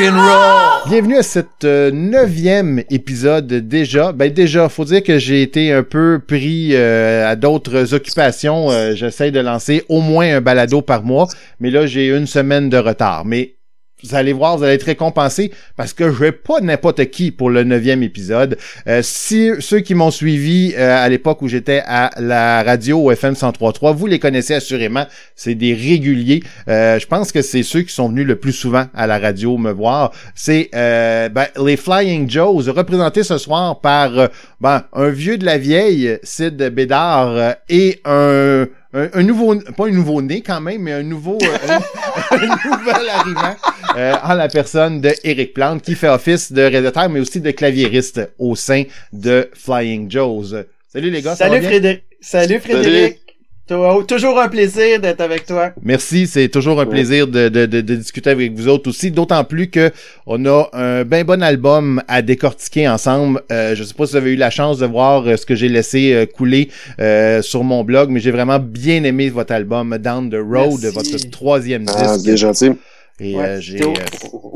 Bienvenue à cet euh, neuvième épisode déjà. Ben déjà, faut dire que j'ai été un peu pris euh, à d'autres occupations. Euh, J'essaie de lancer au moins un balado par mois, mais là j'ai une semaine de retard. Mais vous allez voir, vous allez être récompensé parce que je vais pas n'importe qui pour le neuvième épisode. Euh, si ceux qui m'ont suivi euh, à l'époque où j'étais à la radio au FM 103.3, vous les connaissez assurément. C'est des réguliers. Euh, je pense que c'est ceux qui sont venus le plus souvent à la radio me voir. C'est euh, ben, les Flying Joes, représentés ce soir par euh, ben, un vieux de la vieille, Sid Bédard, euh, et un un, un, nouveau, pas un nouveau né quand même, mais un nouveau, euh, un, un, nouvel arrivant euh, en la personne de Eric Plante qui fait office de réalisateur, mais aussi de claviériste au sein de Flying Joes. Salut les gars, Salut ça va Frédéric. Salut Frédéric. Toujours un plaisir d'être avec toi. Merci, c'est toujours un plaisir de, de, de, de, discuter avec vous autres aussi, d'autant plus que on a un bien bon album à décortiquer ensemble. Euh, je sais pas si vous avez eu la chance de voir euh, ce que j'ai laissé euh, couler euh, sur mon blog, mais j'ai vraiment bien aimé votre album Down the Road, Merci. votre troisième disque. Ah, bien gentil. Et Ouais, euh, j'ai euh,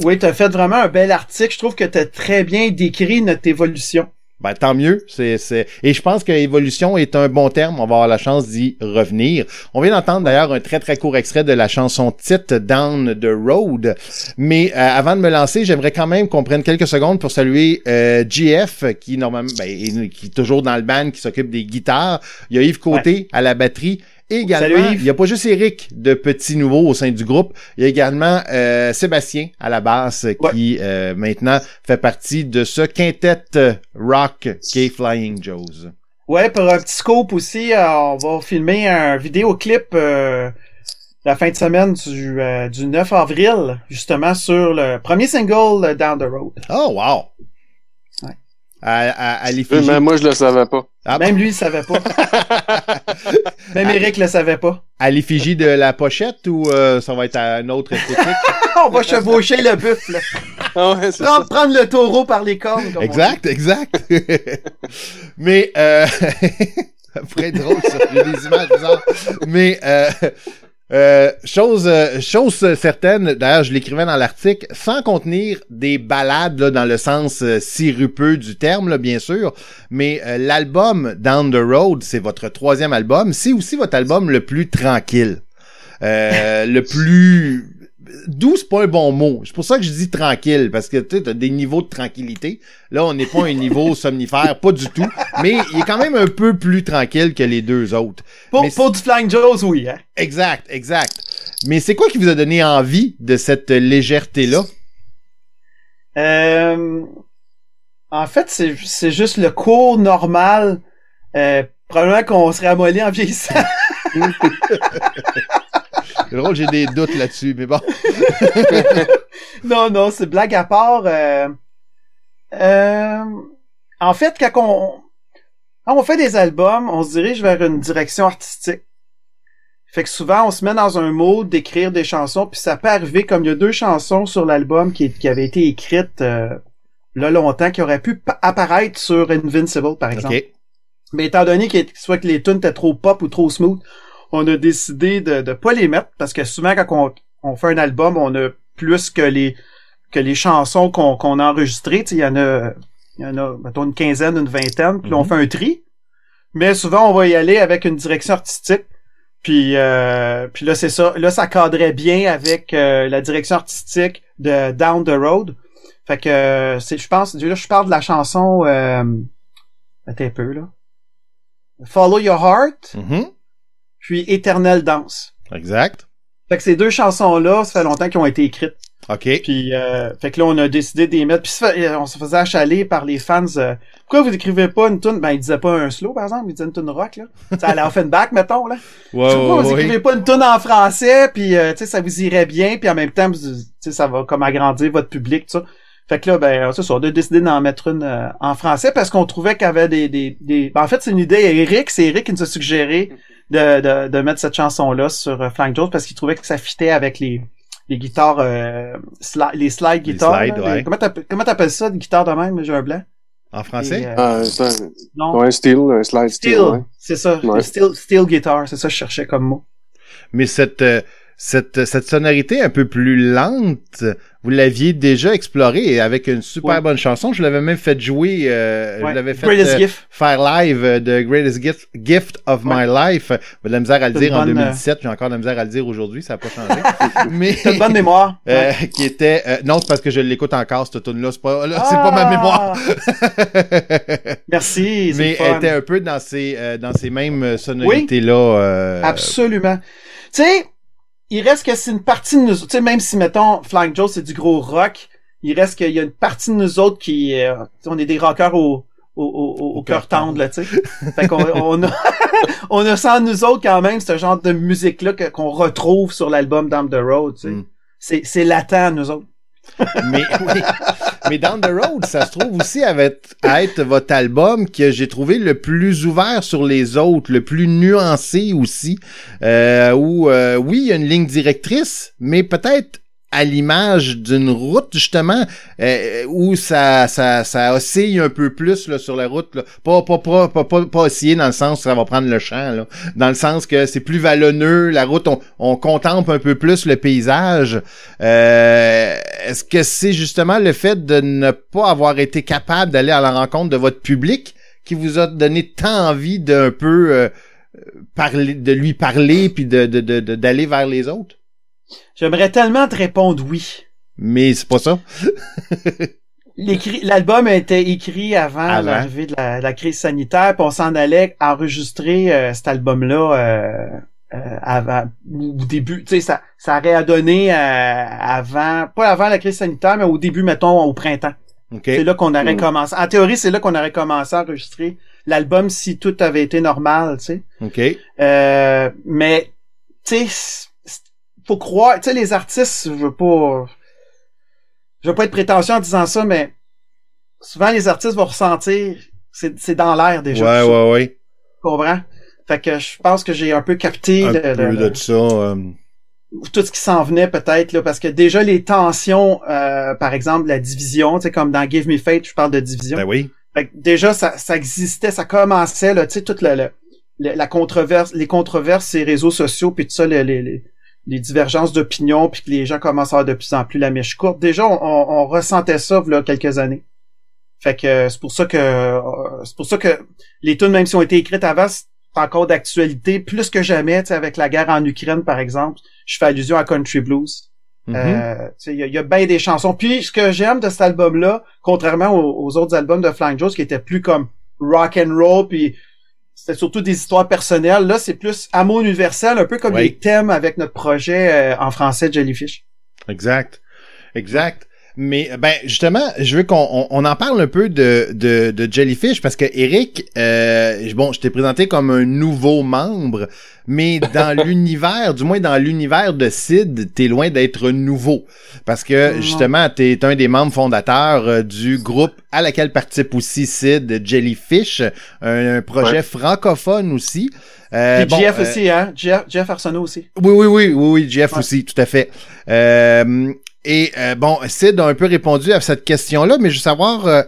Oui, t'as fait vraiment un bel article. Je trouve que t'as très bien décrit notre évolution. Ben, tant mieux. C'est, c'est... Et je pense que évolution est un bon terme. On va avoir la chance d'y revenir. On vient d'entendre d'ailleurs un très très court extrait de la chanson titre Down the Road. Mais euh, avant de me lancer, j'aimerais quand même qu'on prenne quelques secondes pour saluer euh, GF, qui normalement ben, est- qui est toujours dans le band, qui s'occupe des guitares. Il y a Yves Côté à la batterie. Et également, Salut, il n'y a pas juste Eric de Petit Nouveau au sein du groupe, il y a également euh, Sébastien à la basse qui euh, maintenant fait partie de ce quintet euh, rock qu'est Flying Joes. Ouais, pour un petit scope aussi, euh, on va filmer un vidéoclip euh, la fin de semaine du, euh, du 9 avril, justement sur le premier single Down the Road. Oh wow! À, à, à l'effigie. mais moi, je le savais pas. Ah, Même lui, il savait pas. Même Eric le savait pas. à l'effigie de la pochette ou euh, ça va être à un autre esthétique? on va chevaucher le buff, là. Ah ouais, c'est ça. Prendre, prendre le taureau par les cornes. comme exact, exact. Mais euh, ça pourrait être drôle, ça. J'ai des images bizarres. Mais euh, euh, chose, euh, chose certaine, d'ailleurs, je l'écrivais dans l'article, sans contenir des balades dans le sens euh, sirupeux du terme, bien sûr, mais l'album Down the Road, c'est votre troisième album, c'est aussi votre album le plus tranquille. Le plus doux, c'est pas un bon mot. C'est pour ça que je dis tranquille, parce que tu sais, t'as des niveaux de tranquillité. Là, on n'est pas un niveau somnifère, pas du tout. Mais il est quand même un peu plus tranquille que les deux autres. Pour, Mais pour du Flying Joes, oui. Hein? Exact, exact. Mais c'est quoi qui vous a donné envie de cette légèreté-là? Euh, en fait, c'est c'est juste le cours normal. Euh, probablement qu'on serait amolli en vieillissant. C'est drôle, j'ai des doutes là-dessus, mais bon. non, non, c'est blague à part. euh, euh, en fait, quand on, quand on fait des albums, on se dirige vers une direction artistique. Fait que souvent, on se met dans un mode d'écrire des chansons, puis ça peut arriver comme il y a deux chansons sur l'album qui, qui avaient été écrites euh, là longtemps, qui auraient pu pa- apparaître sur Invincible, par exemple. OK. Mais étant donné que soit que les tunes étaient trop pop ou trop smooth, on a décidé de de pas les mettre parce que souvent quand on, on fait un album, on a plus que les que les chansons qu'on qu'on a enregistrées, il y en a il y en a mettons une quinzaine, une vingtaine, puis là, on Mhm. fait un tri. Mais souvent on va y aller avec une direction artistique. Puis euh, puis là c'est ça, là ça cadrait bien avec euh, la direction artistique de Down the Road. Fait que euh, c'est je pense là je parle de la chanson euh, attends un peu là. Follow Your Heart, Mhm. Puis Éternelle Danse. Exact. Fait que ces deux chansons-là, ça fait longtemps qu'elles ont été écrites. OK. Puis, euh, fait que là, on a décidé d'y mettre. Puis euh, on se faisait achaler par les fans. euh, pourquoi vous écrivez pas une tune? Ben, ils disaient pas un slow, par exemple. Ils disaient une tune rock, là. Ça allait Offenbach, mettons, là. Ouais, pourquoi vous écrivez pas une tune en français, puis, euh, tu sais, ça vous irait bien, puis en même temps, tu sais, ça va comme agrandir votre public, tout ça. Fait que là, ben, ça, on a décidé d'en mettre une euh, en français parce qu'on trouvait qu'il y avait des, des, des... ben, en fait, c'est une idée à Eric. C'est Eric qui nous a suggéré de, de, de mettre cette chanson-là sur euh, Flank Jones parce qu'il trouvait que ça fitait avec les, les guitares, euh, sli- les slide guitares. slides, là, ouais. les- comment t'appelles comment t'appelles ça, une guitare de même, j'ai un blanc? En français? Et, euh, c'est un, non, ouais, steel, un slide steel, steel, ouais. c'est ça, Ouais. steel, steel guitar, c'est ça que je cherchais comme mot. Mais cette, euh, cette, cette sonorité un peu plus lente vous l'aviez déjà exploré avec une super Ouais. bonne chanson. Je l'avais même fait jouer, euh, Ouais. je l'avais fait euh, Gift. faire live euh, de Greatest Gift, Gift of My Life. J'ai de la misère à le dire une en bonne, 2017, j'ai encore de la misère à le dire aujourd'hui, ça n'a pas changé. Mais T'as une bonne mémoire. euh, qui était euh, non, c'est parce que je l'écoute encore cette tune là, c'est pas là, c'est pas ma Ah! mémoire. Merci. Mais fun. elle était un peu dans ces euh, dans ces mêmes sonorités là Absolument. Tu sais, il reste que c'est une partie de nous autres. Tu sais, même si, mettons, Flying Joe, c'est du gros rock, il reste qu'il y a une partie de nous autres qui... euh, on est des rockers au, au, au, cœur tendre, là, tu sais. fait qu'on on a, on a en nous autres quand même, ce genre de musique-là que- qu'on retrouve sur l'album Down the Road, tu sais. Mm. C'est, c'est latent, nous autres. mais oui. Mais Down the Road, ça se trouve aussi à être, votre album que j'ai trouvé le plus ouvert sur les autres, le plus nuancé aussi. Euh, où euh, oui, il y a une ligne directrice, mais peut-être à l'image d'une route justement euh, où ça, ça ça oscille un peu plus sur la route là. Pas, pas pas pas pas osciller dans le sens où ça va prendre le champ dans le sens que c'est plus vallonneux la route on, on contemple un peu plus le paysage. Euh, est-ce que c'est justement le fait de ne pas avoir été capable d'aller à la rencontre de votre public qui vous a donné tant envie d'un peu euh, parler de lui parler puis de- d'aller vers les autres? J'aimerais tellement te répondre oui. mais c'est pas ça L'écrit- L'album a été écrit avant, Avant. l'arrivée de la, la crise sanitaire, puis on s'en allait enregistrer euh, cet album-là euh, euh, avant ou au début. Tu sais, ça, ça aurait donné euh, avant, pas avant la crise sanitaire, mais au début, mettons, au printemps. ok C'est là qu'on aurait Mm. commencé. En théorie, c'est là qu'on aurait commencé à enregistrer l'album si tout avait été normal, tu sais. ok Euh, mais, tu sais, faut croire, tu sais, les artistes, je veux pas, je veux pas être prétentieux en disant ça, mais souvent les artistes vont ressentir, c'est, c'est dans l'air déjà. ouais ouais ouais Tu comprends? Fait que je pense que j'ai un peu capté un le- peu le- de ça euh, tout ce qui s'en venait peut-être là, parce que déjà les tensions, euh, par exemple la division, tu sais, comme dans Give Me Fate, je parle de division. ben oui Fait que déjà, ça, ça existait, ça commençait, là, tu sais, toute la, la, controverse, les controverses, ces réseaux sociaux, puis tout ça, les, les, les- divergences d'opinion, puis que les gens commencent à avoir de plus en plus la mèche courte. Déjà, on, on- ressentait ça, là, quelques années. Fait que euh, c'est pour ça que euh, c'est pour ça que les tunes, même si ont été écrites avant, c'est encore d'actualité, plus que jamais, tu sais, avec la guerre en Ukraine, par exemple. Je fais allusion à Country Blues. Euh, tu sais, il y, a- il y a bien des chansons. Puis ce que j'aime de cet album-là, contrairement aux, aux autres albums de Flying Joes qui étaient plus comme rock and roll, puis c'était surtout des histoires personnelles. Là, c'est plus amour universel, un peu comme Oui. les thèmes avec notre projet euh, en français Jellyfish. Exact. Exact. Mais ben justement, je veux qu'on on, on en parle un peu de, de, de Jellyfish parce que Eric, euh, bon, je t'ai présenté comme un nouveau membre, mais dans l'univers, du moins dans l'univers de Sid, t'es loin d'être nouveau parce que Non. justement, t'es un des membres fondateurs euh, du groupe à laquelle participe aussi Sid, Jellyfish, un, un projet Ouais. francophone aussi. Euh, Puis bon, Jeff euh, aussi, hein? Jeff, Jeff Arsenault aussi. oui, oui, oui, oui, oui, Jeff Ouais. aussi, tout à fait. Euh, et euh, bon, Sid a un peu répondu à cette question-là, mais je veux savoir, euh,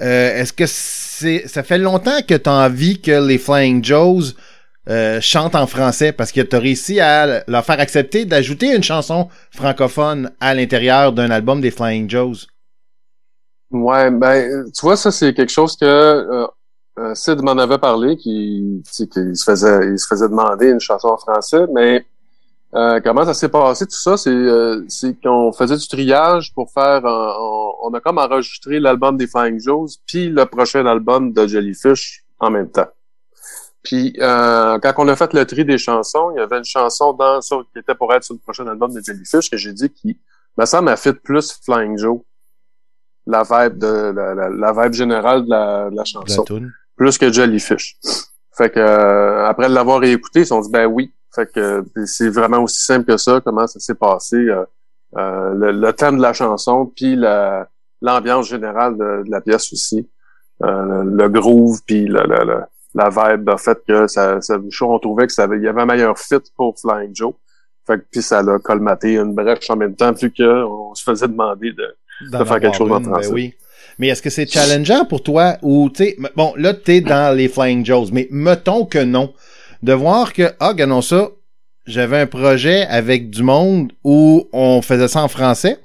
euh, est-ce que c'est, ça fait longtemps que tu as envie que les Flying Joes euh, chantent en français? Parce que tu as réussi à leur faire accepter d'ajouter une chanson francophone à l'intérieur d'un album des Flying Joes. Ouais, ben, tu vois, ça, c'est quelque chose que euh, euh, Sid m'en avait parlé, qui, qu'il se faisait, il se faisait demander une chanson en français, mais euh, comment ça s'est passé tout ça, c'est, euh, c'est qu'on faisait du triage pour faire, un- on, on a comme enregistré l'album des Flying Joes, puis le prochain album de Jellyfish en même temps. Puis euh, quand on a fait le tri des chansons, il y avait une chanson dans sur, qui était pour être sur le prochain album de Jellyfish que j'ai dit qui me semble a fait plus Flying Joe la vibe de la, la, la vibe générale de la, de la chanson la plus que Jellyfish. Fait que euh, après l'avoir réécouté, ils se sont dit ben oui. Fait que c'est vraiment aussi simple que ça, comment ça s'est passé, euh, euh, le, le thème de la chanson, puis la l'ambiance générale de, de la pièce aussi, Euh, le, le groove, puis la, la, la, vibe, le fait que ça, ça on trouvait que ça avait, il y avait un meilleur fit pour Flying Joe. Fait que puis ça l'a colmaté une brèche en même temps, vu que on se faisait demander de de faire quelque chose en une, français. ben oui. Mais est-ce que c'est challengeant pour toi ou tu sais bon là t'es dans les Flying Joes mais mettons que non de voir que ah regardons ça j'avais un projet avec du monde où on faisait ça en français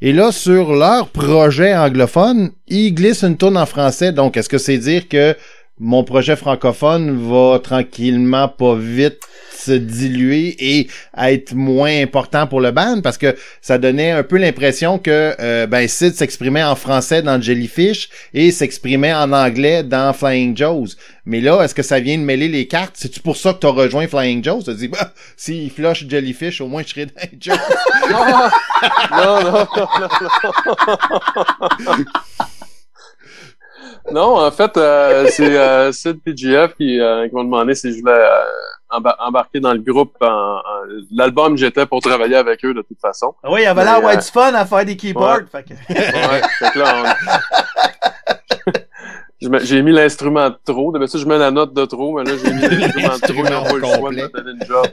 Et là, sur leur projet anglophone, ils glissent une tourne en français. Donc, est-ce que c'est dire que mon projet francophone va tranquillement, pas vite, se diluer et être moins important pour le band parce que ça donnait un peu l'impression que euh, ben Sid s'exprimait en français dans Jellyfish et s'exprimait en anglais dans Flying Joes. Mais là, est-ce que ça vient de mêler les cartes? C'est-tu pour ça que t'as rejoint Flying Joes? T'as dit, bah, s'il flush Jellyfish, au moins je serais dans Joes. non, non, non, non. non, en fait, euh, c'est euh, Sid PGF qui, euh, qui m'a demandé si je voulais euh, emba- embarquer dans le groupe. En, en- L'album, j'étais pour travailler avec eux de toute façon. Ah oui, il avait l'air euh, White Fun à faire des keyboards. Fait que... Ouais, fait que là, on- J'ai mis l'instrument de trop. D'habitude, je mets la note de trop, mais là, j'ai mis l'instrument de trop. Ils n'ont pas eu le choix de complet. me donner une job.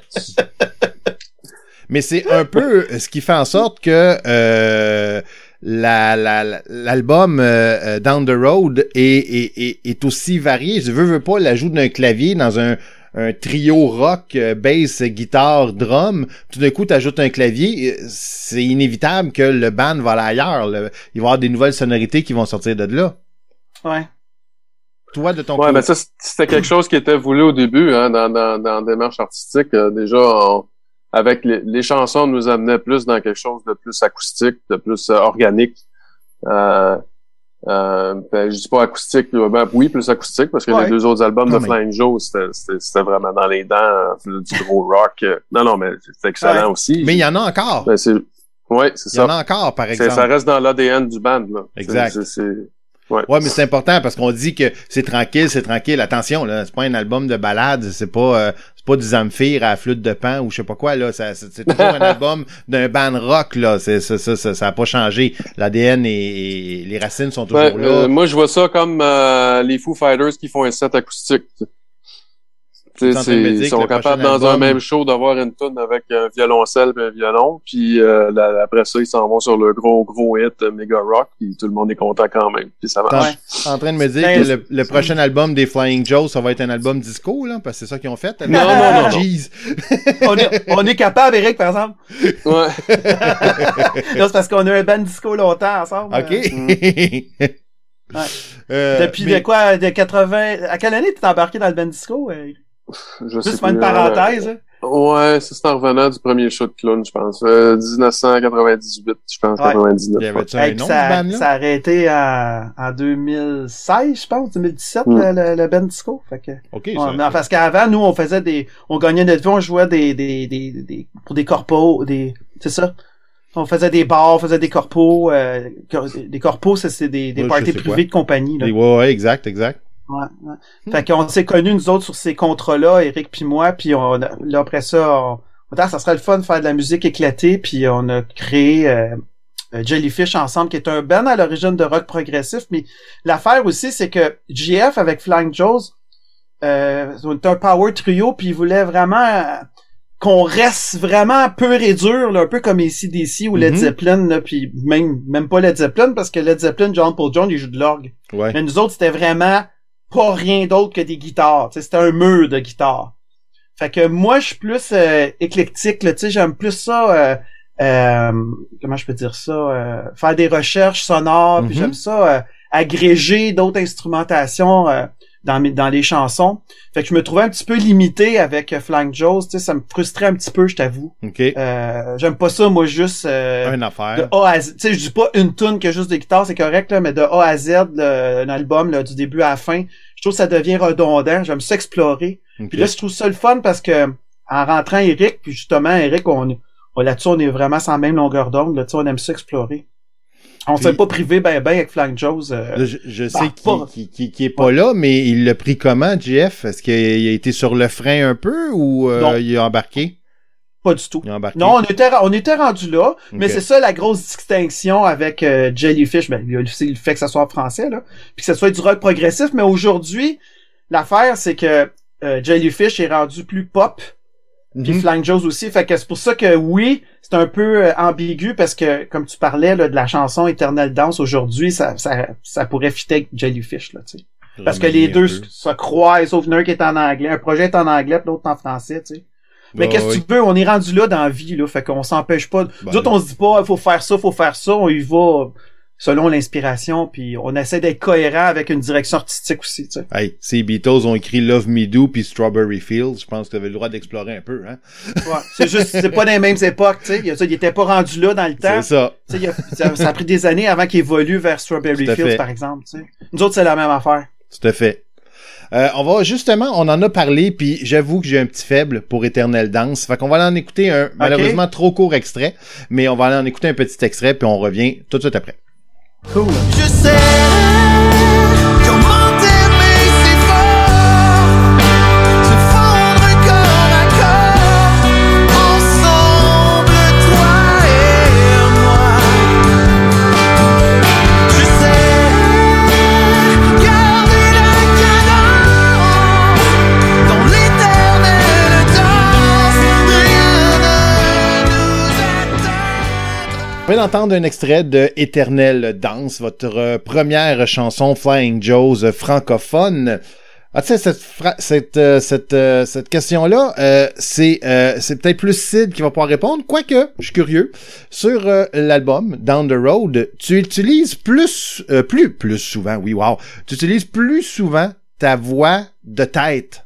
Mais c'est un peu ce qui fait en sorte que euh, la- la- la- l'album euh, euh, Down the Road est, est, est, est aussi varié. Je veux, veux pas l'ajout d'un clavier dans un, un trio rock, euh, bass, guitare, drum. Tout d'un coup, tu ajoutes un clavier. euh, C'est inévitable que le band va aller ailleurs. là. Il va y avoir des nouvelles sonorités qui vont sortir de là. Ouais. Toi, de ton Ouais, côté? mais ça, c'était quelque chose qui était voulu au début, hein, dans, dans, dans la démarche artistique. Euh, déjà, on- avec les, les chansons, on nous amenait plus dans quelque chose de plus acoustique, de plus euh, organique. Euh, euh, ben, je dis pas acoustique, euh, ben, oui, plus acoustique, parce que Ouais. les deux autres albums de. Flying Joe, c'était- vraiment dans les dents, euh, du gros rock. Non, non, mais c'est excellent Ouais. aussi. Mais il y en a encore. Ben, c'est, ouais, c'est Il y en ça. a encore, par exemple. Ça reste dans l'ADN du band, là. Exact. c'est- ouais. Ouais, mais c'est important parce qu'on dit que c'est tranquille, c'est tranquille. Attention, là, c'est pas un album de balade, c'est pas euh, pas du Zamfir à la flûte de pan ou je sais pas quoi là. Ça, c'est c'est toujours un album d'un band rock là. C'est ça, ça, ça, ça a pas changé. L'ADN et, et les racines sont toujours Ouais, là. euh, moi, je vois ça comme euh, les Foo Fighters qui font un set acoustique. Ils sont le capables dans un même show d'avoir une tune avec un violoncelle et un violon, puis euh, là, après ça, ils s'en vont sur le gros, gros hit euh, Mega Rock, puis tout le monde est content quand même, puis ça marche. en- en train de me dire que le, le prochain album des Flying Joe, ça va être un album disco là, parce que c'est ça qu'ils ont fait. Non, non, non, non. Jeez. on, est, on est capable, Eric, par exemple. Ouais. Là, c'est parce qu'on a un band disco longtemps ensemble. Ok. Euh, Euh, Depuis mais- de quoi? De 80... À quelle année t'es embarqué dans le band disco? euh? Je sais Juste faire une plus, hein, parenthèse. hein? Ouais, ça, c'est en revenant du premier show de clown, je pense. Euh, 1998, je pense, Ouais. 99. Il y ouais. avait-tu un Hey, nom, puis ce ça, a arrêté en, en 2016, je pense, 2017, Mm. le, le, le band disco. Fait que, Ok, ouais, ça- mais parce qu'avant, nous, on faisait des, on gagnait notre vie, on jouait des, des, des, des pour des corpos, des, c'est ça. On faisait des bars, on faisait des corpos, euh, des corpos, ça, c'est des, des Ouais, parties sais privées quoi. de compagnie, là. Ouais, ouais, exact, exact. Ouais, ouais. Fait qu'on s'est connus, nous autres, sur ces contrats-là, Eric puis moi, puis on, là, après ça, on, on ça serait le fun de faire de la musique éclatée, puis on a créé euh, euh, Jellyfish ensemble, qui est un band à l'origine de rock progressif, mais l'affaire aussi, c'est que JF avec Flying Joes, euh, c'est un power trio, puis il voulait vraiment euh, qu'on reste vraiment pur et dur, là, un peu comme ici DC ou Led Mhm. Zeppelin, là, puis même même pas Led Zeppelin, parce que Led Zeppelin, John Paul Jones, il joue de l'orgue. Ouais. Mais nous autres, c'était vraiment pas rien d'autre que des guitares. C'était un mur de guitares. Fait que moi, je suis plus euh, éclectique. là, Tu sais, j'aime plus ça. euh, euh, comment je peux dire ça euh, Faire des recherches sonores. Puis Mhm. j'aime ça euh, agréger d'autres instrumentations euh, dans mes, dans les chansons. Fait que je me trouvais un petit peu limité avec euh, Flank Joe's. Tu sais, ça me frustrait un petit peu, je t'avoue. Ok. Euh, j'aime pas ça, moi, juste. euh, Une de affaire. A à Z. Tu sais, je dis pas une tune que juste des guitares, c'est correct, là, mais de A à Z, le- un album, là, du début à la fin, je trouve que ça devient redondant. J'aime ça explorer. Ok. Puis là, je trouve ça le fun parce que, en rentrant Eric, puis justement, Eric, on, on là-dessus, on est vraiment sans même longueur d'onde, là, tu sais, on aime ça explorer. On s'est pas privé ben ben avec Flank Joe's. euh, je, je bah, sais qu'il qui, qui, qui est pas là, mais il l'a pris comment, JF? Est-ce qu'il a, été sur le frein un peu ou euh, il a embarqué? pas du tout. Non, on était, on était rendu là, mais c'est ça la grosse distinction avec euh, Jellyfish. Ben, il y a aussi le fait que ça soit français, là, puis que ça soit du rock progressif. Mais aujourd'hui, l'affaire, c'est que euh, Jellyfish est rendu plus pop, puis Mhm. Flying Joe's aussi. Fait que c'est pour ça que oui, c'est un peu euh, ambigu parce que, comme tu parlais là, de la chanson Eternal Dance aujourd'hui, ça, ça, ça pourrait fitter avec Jellyfish, là, tu sais. Parce que les deux peu. se croisent, sauf un qui est en anglais. Un projet est en anglais, puis l'autre en français, tu sais. Mais Bah qu'est-ce que oui. tu veux, on est rendu là dans la vie, là, fait qu'on s'empêche pas. Bah, Nous autres, on se dit pas, faut faire ça, faut faire ça, on y va selon l'inspiration, puis on essaie d'être cohérent avec une direction artistique aussi, tu sais. Hey, ces Beatles ont écrit Love Me Do puis Strawberry Fields. Je pense que tu avais le droit d'explorer un peu, hein? Ouais. C'est juste, c'est pas dans les mêmes époques, tu sais. Il y a ça, il était pas rendu là dans le temps. C'est ça. Tu sais, il a- ça, ça a pris des années avant qu'il évolue vers Strawberry Fields, fait. par exemple, tu sais. Nous autres, c'est la même affaire. Tout à fait. Euh, on va justement, on en a parlé, puis j'avoue que j'ai un petit faible pour Éternel Danse. Fait qu'on va aller en écouter un malheureusement trop court extrait, mais on va aller en écouter un petit extrait, puis on revient tout de suite après. Cool. Vient d'entendre un extrait de Éternel Danse, votre euh, première chanson Flying Joe's euh, francophone. Ah, tu sais, cette, cette, euh, cette, cette question-là, euh, c'est c'est peut-être plus Sid qui va pouvoir répondre, quoique, je suis curieux. Sur l'album Down the Road, tu utilises plus, plus, plus souvent, oui, wow, tu utilises plus souvent ta voix de tête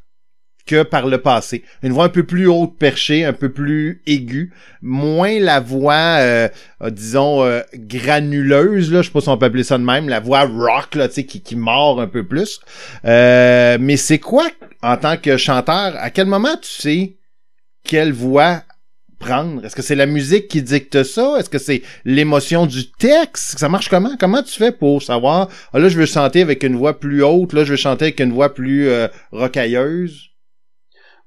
que par le passé. Une voix un peu plus haute perchée, un peu plus aiguë, moins la voix, euh, disons, euh, granuleuse, là, je sais pas si on peut appeler ça de même, la voix rock, là, tu sais, qui, qui mord un peu plus. Euh, mais c'est quoi, en tant que chanteur, à quel moment tu sais quelle voix prendre? Est-ce que c'est la musique qui dicte ça? Est-ce que c'est l'émotion du texte? Ça marche comment? Comment tu fais pour savoir, ah, là, je veux chanter avec une voix plus haute, là, je veux chanter avec une voix plus euh, rocailleuse?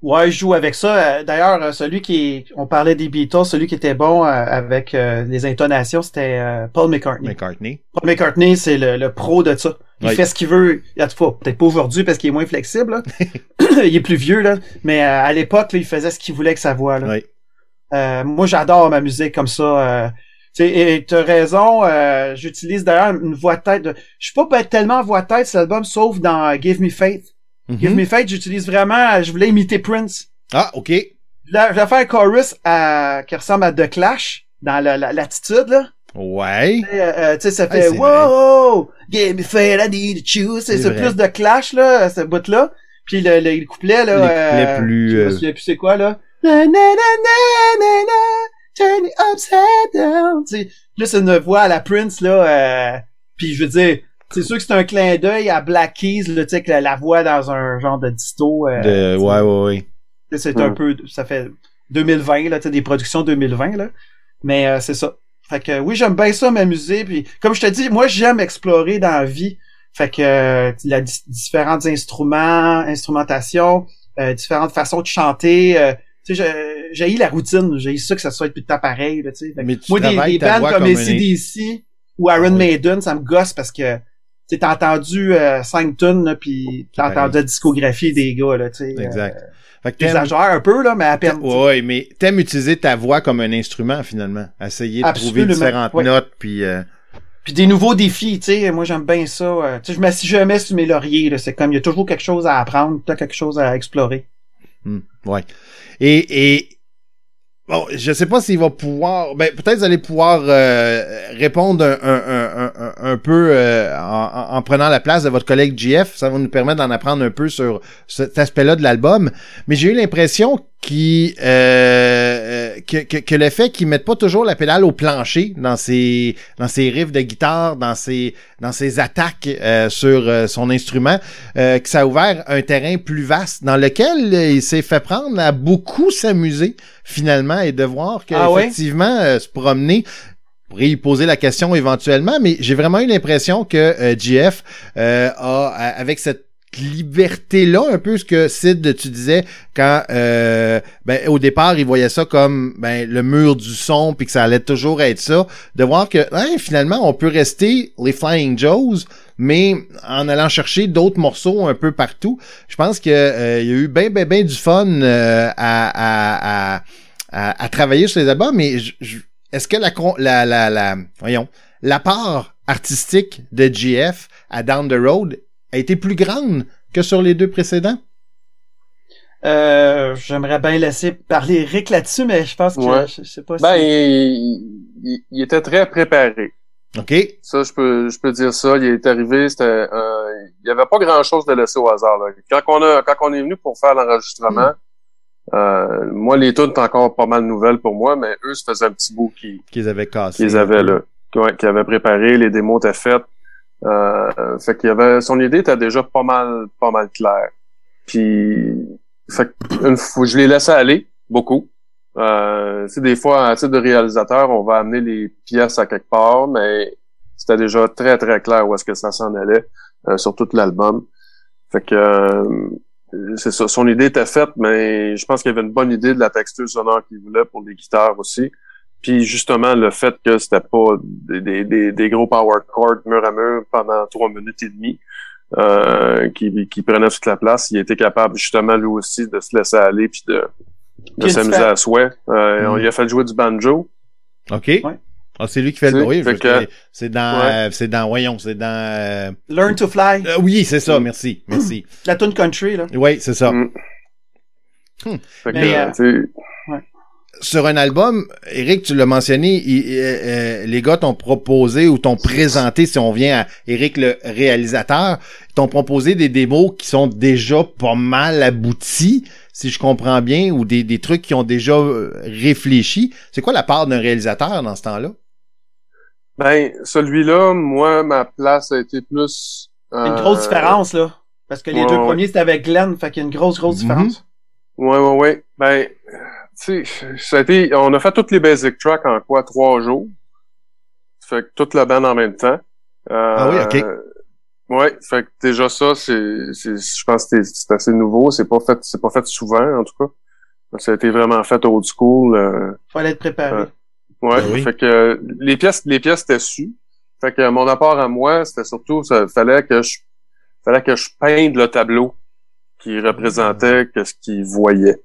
Ouais, je joue avec ça. Euh, D'ailleurs, euh, celui qui, on parlait des Beatles, celui qui était bon euh, avec les intonations, c'était Paul McCartney. McCartney. Paul McCartney, c'est le, le pro de ça. Il Oui. fait ce qu'il veut. Il a fois, peut-être pas aujourd'hui parce qu'il est moins flexible. là. il est plus vieux là, mais à l'époque, il faisait ce qu'il voulait avec sa voix. Là. Oui. Euh, moi, j'adore ma musique comme ça. Euh, et t'as raison. euh, J'utilise d'ailleurs une voix de tête. De... Je suis pas tellement voix de tête cet album, sauf dans Give Me Faith. Mhm. Give Me Faith, j'utilise vraiment. Je voulais imiter Prince. Ah, ok. Là, je vais faire un chorus à, qui ressemble à The Clash dans la- la- l'attitude là. Ouais. Tu sais, euh, euh, tu sais, ça fait c'est Wow, give me faith, I need to choose. C'est plus de clash là, ce bout là. Puis le, le, le couplet là, Les couplets euh, plus, je me euh, souviens plus c'est quoi là. Na, na, na, turn it upside down. Tu sais, là c'est une voix à la Prince là. Euh, puis je veux dire, c'est sûr que c'est un clin d'œil à Black Keys là, tu sais, que la, la voix dans un genre de disto. Euh, De, ouais, ouais, ouais. C'est un Mm. peu, ça fait 2020 là, tu sais, des productions 2020 là. Mais euh, c'est ça. Fait que oui, j'aime bien ça m'amuser. Puis comme je te dis, moi j'aime explorer dans la vie. Fait que euh, la di- différents instruments, instrumentation, euh, différentes façons de chanter. euh, tu sais, j'ai la routine. J'ai ça que ça soit tout le temps pareil. Là, tu sais. Moi, des, des bands comme comme un- ACDC ou Iron Ah oui. Maiden, ça me gosse parce que t'as entendu euh, 5 tunes, là, puis t'as entendu la discographie des gars. Là, tu sais, Exact. euh, Fait que un peu, là, mais à peine. Ouais, mais t'aimes utiliser ta voix comme un instrument, finalement. Essayer de trouver différentes ouais. notes, puis... euh, Puis des nouveaux défis, tu sais, moi j'aime bien ça. euh, tu sais, je m'assis jamais sur mes lauriers, là. C'est comme il y a toujours quelque chose à apprendre, t'as quelque chose à explorer. Hmm, ouais. Et, et bon, je sais pas s'il va pouvoir. Ben, peut-être vous allez pouvoir euh, répondre un, un, un, un, peu euh, en, en prenant la place de votre collègue JF. Ça va nous permettre d'en apprendre un peu sur cet aspect-là de l'album. Mais j'ai eu l'impression qu'il euh, euh, que, que, que le fait qu'ils mettent pas toujours la pédale au plancher dans ses dans ses riffs de guitare, dans ses dans ses attaques euh, sur euh, son instrument, euh, que ça a ouvert un terrain plus vaste dans lequel il s'est fait prendre à beaucoup s'amuser finalement et de voir que Ah effectivement euh, se promener pourrait y poser la question éventuellement, mais j'ai vraiment eu l'impression que euh, GF euh, a- avec cette liberté-là, un peu ce que Sid, tu disais, quand euh, ben, au départ, il voyait ça comme ben, le mur du son, puis que ça allait toujours être ça, de voir que hein, finalement, on peut rester les Flying Joes, mais en allant chercher d'autres morceaux un peu partout. Je pense que euh, il y a eu ben, ben, ben du fun euh, à, à, à, travailler sur les albums, mais est-ce que la, la, la, la, voyons, la part artistique de GF à Down the Road a été plus grande que sur les deux précédents? Euh, j'aimerais bien laisser parler Rick là-dessus, mais je pense que Ouais. je, je sais pas Ben, si... il, il- il était très préparé. OK? Ça, je peux, je peux dire ça. Il est arrivé, c'était, euh, il y avait pas grand chose de laisser au hasard. Là. Quand on a, quand on est venu pour faire l'enregistrement, euh, moi, les tunes étaient encore pas mal nouvelles pour moi, mais eux, ça faisait un petit bout qui, Qu'ils avaient cassé. qu'ils avaient là, ouais, qu'ils avaient préparé, les démos étaient faites. Euh, fait qu'il avait, son idée était déjà pas mal, pas mal claire. Puis, fait une fois, je l'ai laissé aller beaucoup. Euh, des fois, à titre de réalisateur, on va amener les pièces à quelque part, mais c'était déjà très, très clair où est-ce que ça s'en allait, euh, sur tout l'album. Fait que, euh, c'est ça. Son idée était faite, mais je pense qu'il y avait une bonne idée de la texture sonore qu'il voulait pour les guitares aussi. Puis justement, le fait que c'était pas des, des, des, des gros power chords mur à mur pendant trois minutes et demie, euh, qui, qui prenaient toute la place, il était capable justement lui aussi de se laisser aller puis de, de s'amuser à souhait. Euh, Mm. On lui a fait jouer du banjo. OK? Ah, c'est lui qui fait le bruit. que- C'est dans, Ouais. euh, c'est dans, voyons, c'est dans, euh, Learn to Fly, euh, oui, c'est ça, Mm. merci, merci. la tune country, là. Oui, c'est ça. Mm. Hmm. Fait que, Mais, euh, euh, tu sais, Sur un album, Eric, tu l'as mentionné, il- euh, euh, les gars t'ont proposé ou t'ont présenté, si on vient à Eric le réalisateur, t'ont proposé des démos qui sont déjà pas mal aboutis, si je comprends bien, ou des, des trucs qui ont déjà euh, réfléchi. C'est quoi la part d'un réalisateur dans ce temps-là? Ben, celui-là, moi, ma place a été plus... Il y a une grosse différence, là. Parce que les ouais, deux ouais. premiers, c'était avec Glenn, fait qu'il y a une grosse, grosse Mhm. différence. Ouais, ouais, ouais. Ben, tu sais, ça a été... On a fait toutes les basic tracks en quoi? Trois jours? Fait que toute la bande en même temps. Euh, Ah oui, ok. Ouais, fait que déjà ça, c'est... c'est- Je pense que c'est- assez nouveau. C'est pas fait c'est pas fait souvent, en tout cas. Ça a été vraiment fait old school. euh, Fallait être préparé. Ouais. Ouais, Ben oui. fait que les pièces, les pièces étaient sues. Fait que mon apport à moi, c'était surtout, ça fallait que je, fallait que je peinde le tableau qui représentait que ce qu'il voyait.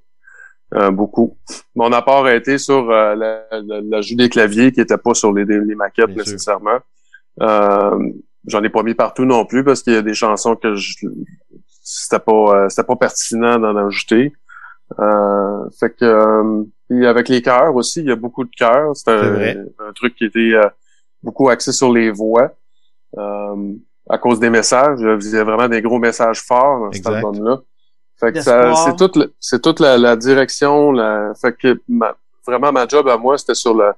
Euh, beaucoup. Mon apport a été sur euh, la, la, l'ajout des claviers qui était pas sur les, les maquettes Bien nécessairement. Euh, j'en ai pas mis partout non plus parce qu'il y a des chansons que je c'était pas euh, c'était pas pertinent d'en ajouter. Euh, fait que euh, puis avec les chœurs aussi, il y a beaucoup de chœurs. C'est un, un truc qui était euh, beaucoup axé sur les voix. Euh, à cause des messages, il y a vraiment des gros messages forts dans cet album-là. Fait que c'est toute, c'est toute la, la direction. La, fait que ma- vraiment ma job à moi, c'était sur le,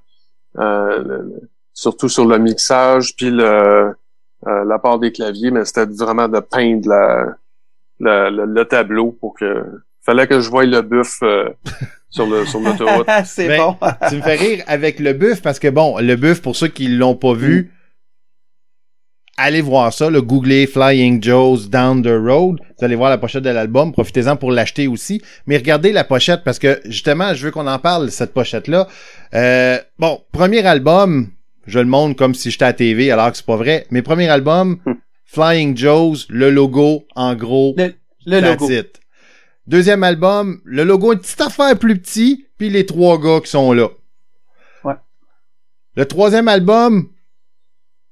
euh, le- le- surtout sur le mixage puis le, euh, la part des claviers, mais c'était vraiment de peindre la, la- le, le tableau pour que fallait que je voie le buff euh, sur le sur l'autoroute. c'est Ben, bon. tu me fais rire avec le buff parce que bon, le buff, pour ceux qui l'ont pas vu, allez voir ça, le googlez Flying Joe's Down the Road. Vous allez voir la pochette de l'album. Profitez-en pour l'acheter aussi. Mais regardez la pochette parce que justement, je veux qu'on en parle, cette pochette-là. Euh, bon, premier album, je le montre comme si j'étais à TV alors que c'est pas vrai. Mais premier album, Hmm. Flying Joe's, le logo en gros. Le, le That's logo. it. Deuxième album, le logo une petite affaire plus petit, puis les trois gars qui sont là. Ouais. Le troisième album,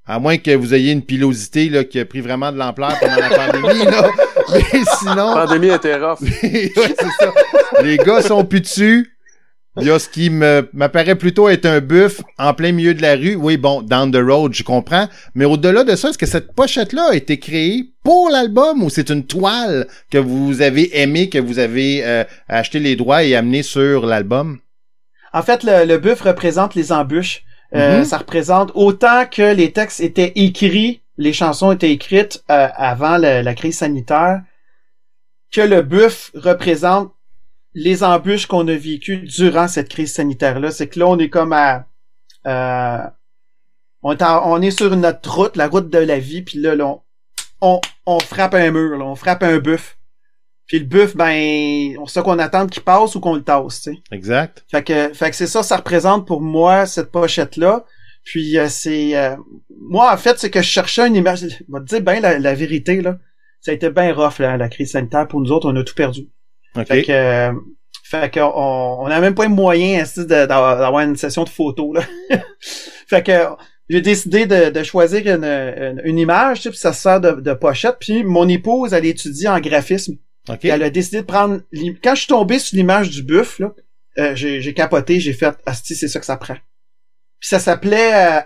à moins que vous ayez une pilosité là, qui a pris vraiment de l'ampleur pendant la pandémie, là. Mais sinon, La pandémie était rough. ouais, c'est ça. Les gars sont plus dessus. Il y a ce qui me m'apparaît plutôt être un buff en plein milieu de la rue. Oui, bon, down the road, je comprends. Mais au-delà de ça, est-ce que cette pochette-là a été créée pour l'album ou c'est une toile que vous avez aimée, que vous avez euh, acheté les droits et amené sur l'album? En fait, le, le buff représente les embûches. Euh, Mhm. Ça représente autant que les textes étaient écrits, les chansons étaient écrites euh, avant la, la crise sanitaire, que le buff représente les embûches qu'on a vécues durant cette crise sanitaire-là. C'est que là, on est comme à... euh, on, est en- on est sur notre route, la route de la vie, puis là, là, on, on, on frappe un mur, là, on frappe un buff. Puis le buff, ben, on sait qu'on attend qu'il passe ou qu'on le tasse, tu sais. Exact. Fait que, fait que c'est ça, ça représente pour moi cette pochette-là. Puis euh, c'est euh, moi en fait c'est que je cherchais une image. Je vais te dire bien la, la vérité là. Ça a été bien rough là, la crise sanitaire pour nous autres, on a tout perdu. OK. Fait que euh, fait que on a même pas les moyens ainsi, de- d'avoir d'avoir une session de photos là. fait que j'ai décidé de, de choisir une, une, une image, tu sais, puis ça sert de, de pochette. Puis mon épouse, elle étudie en graphisme. OK. Puis elle a décidé de prendre... Quand je suis tombé sur l'image du buffle, là, euh, j'ai j'ai capoté, j'ai fait « Asti, c'est ça que ça prend. » Puis ça s'appelait euh,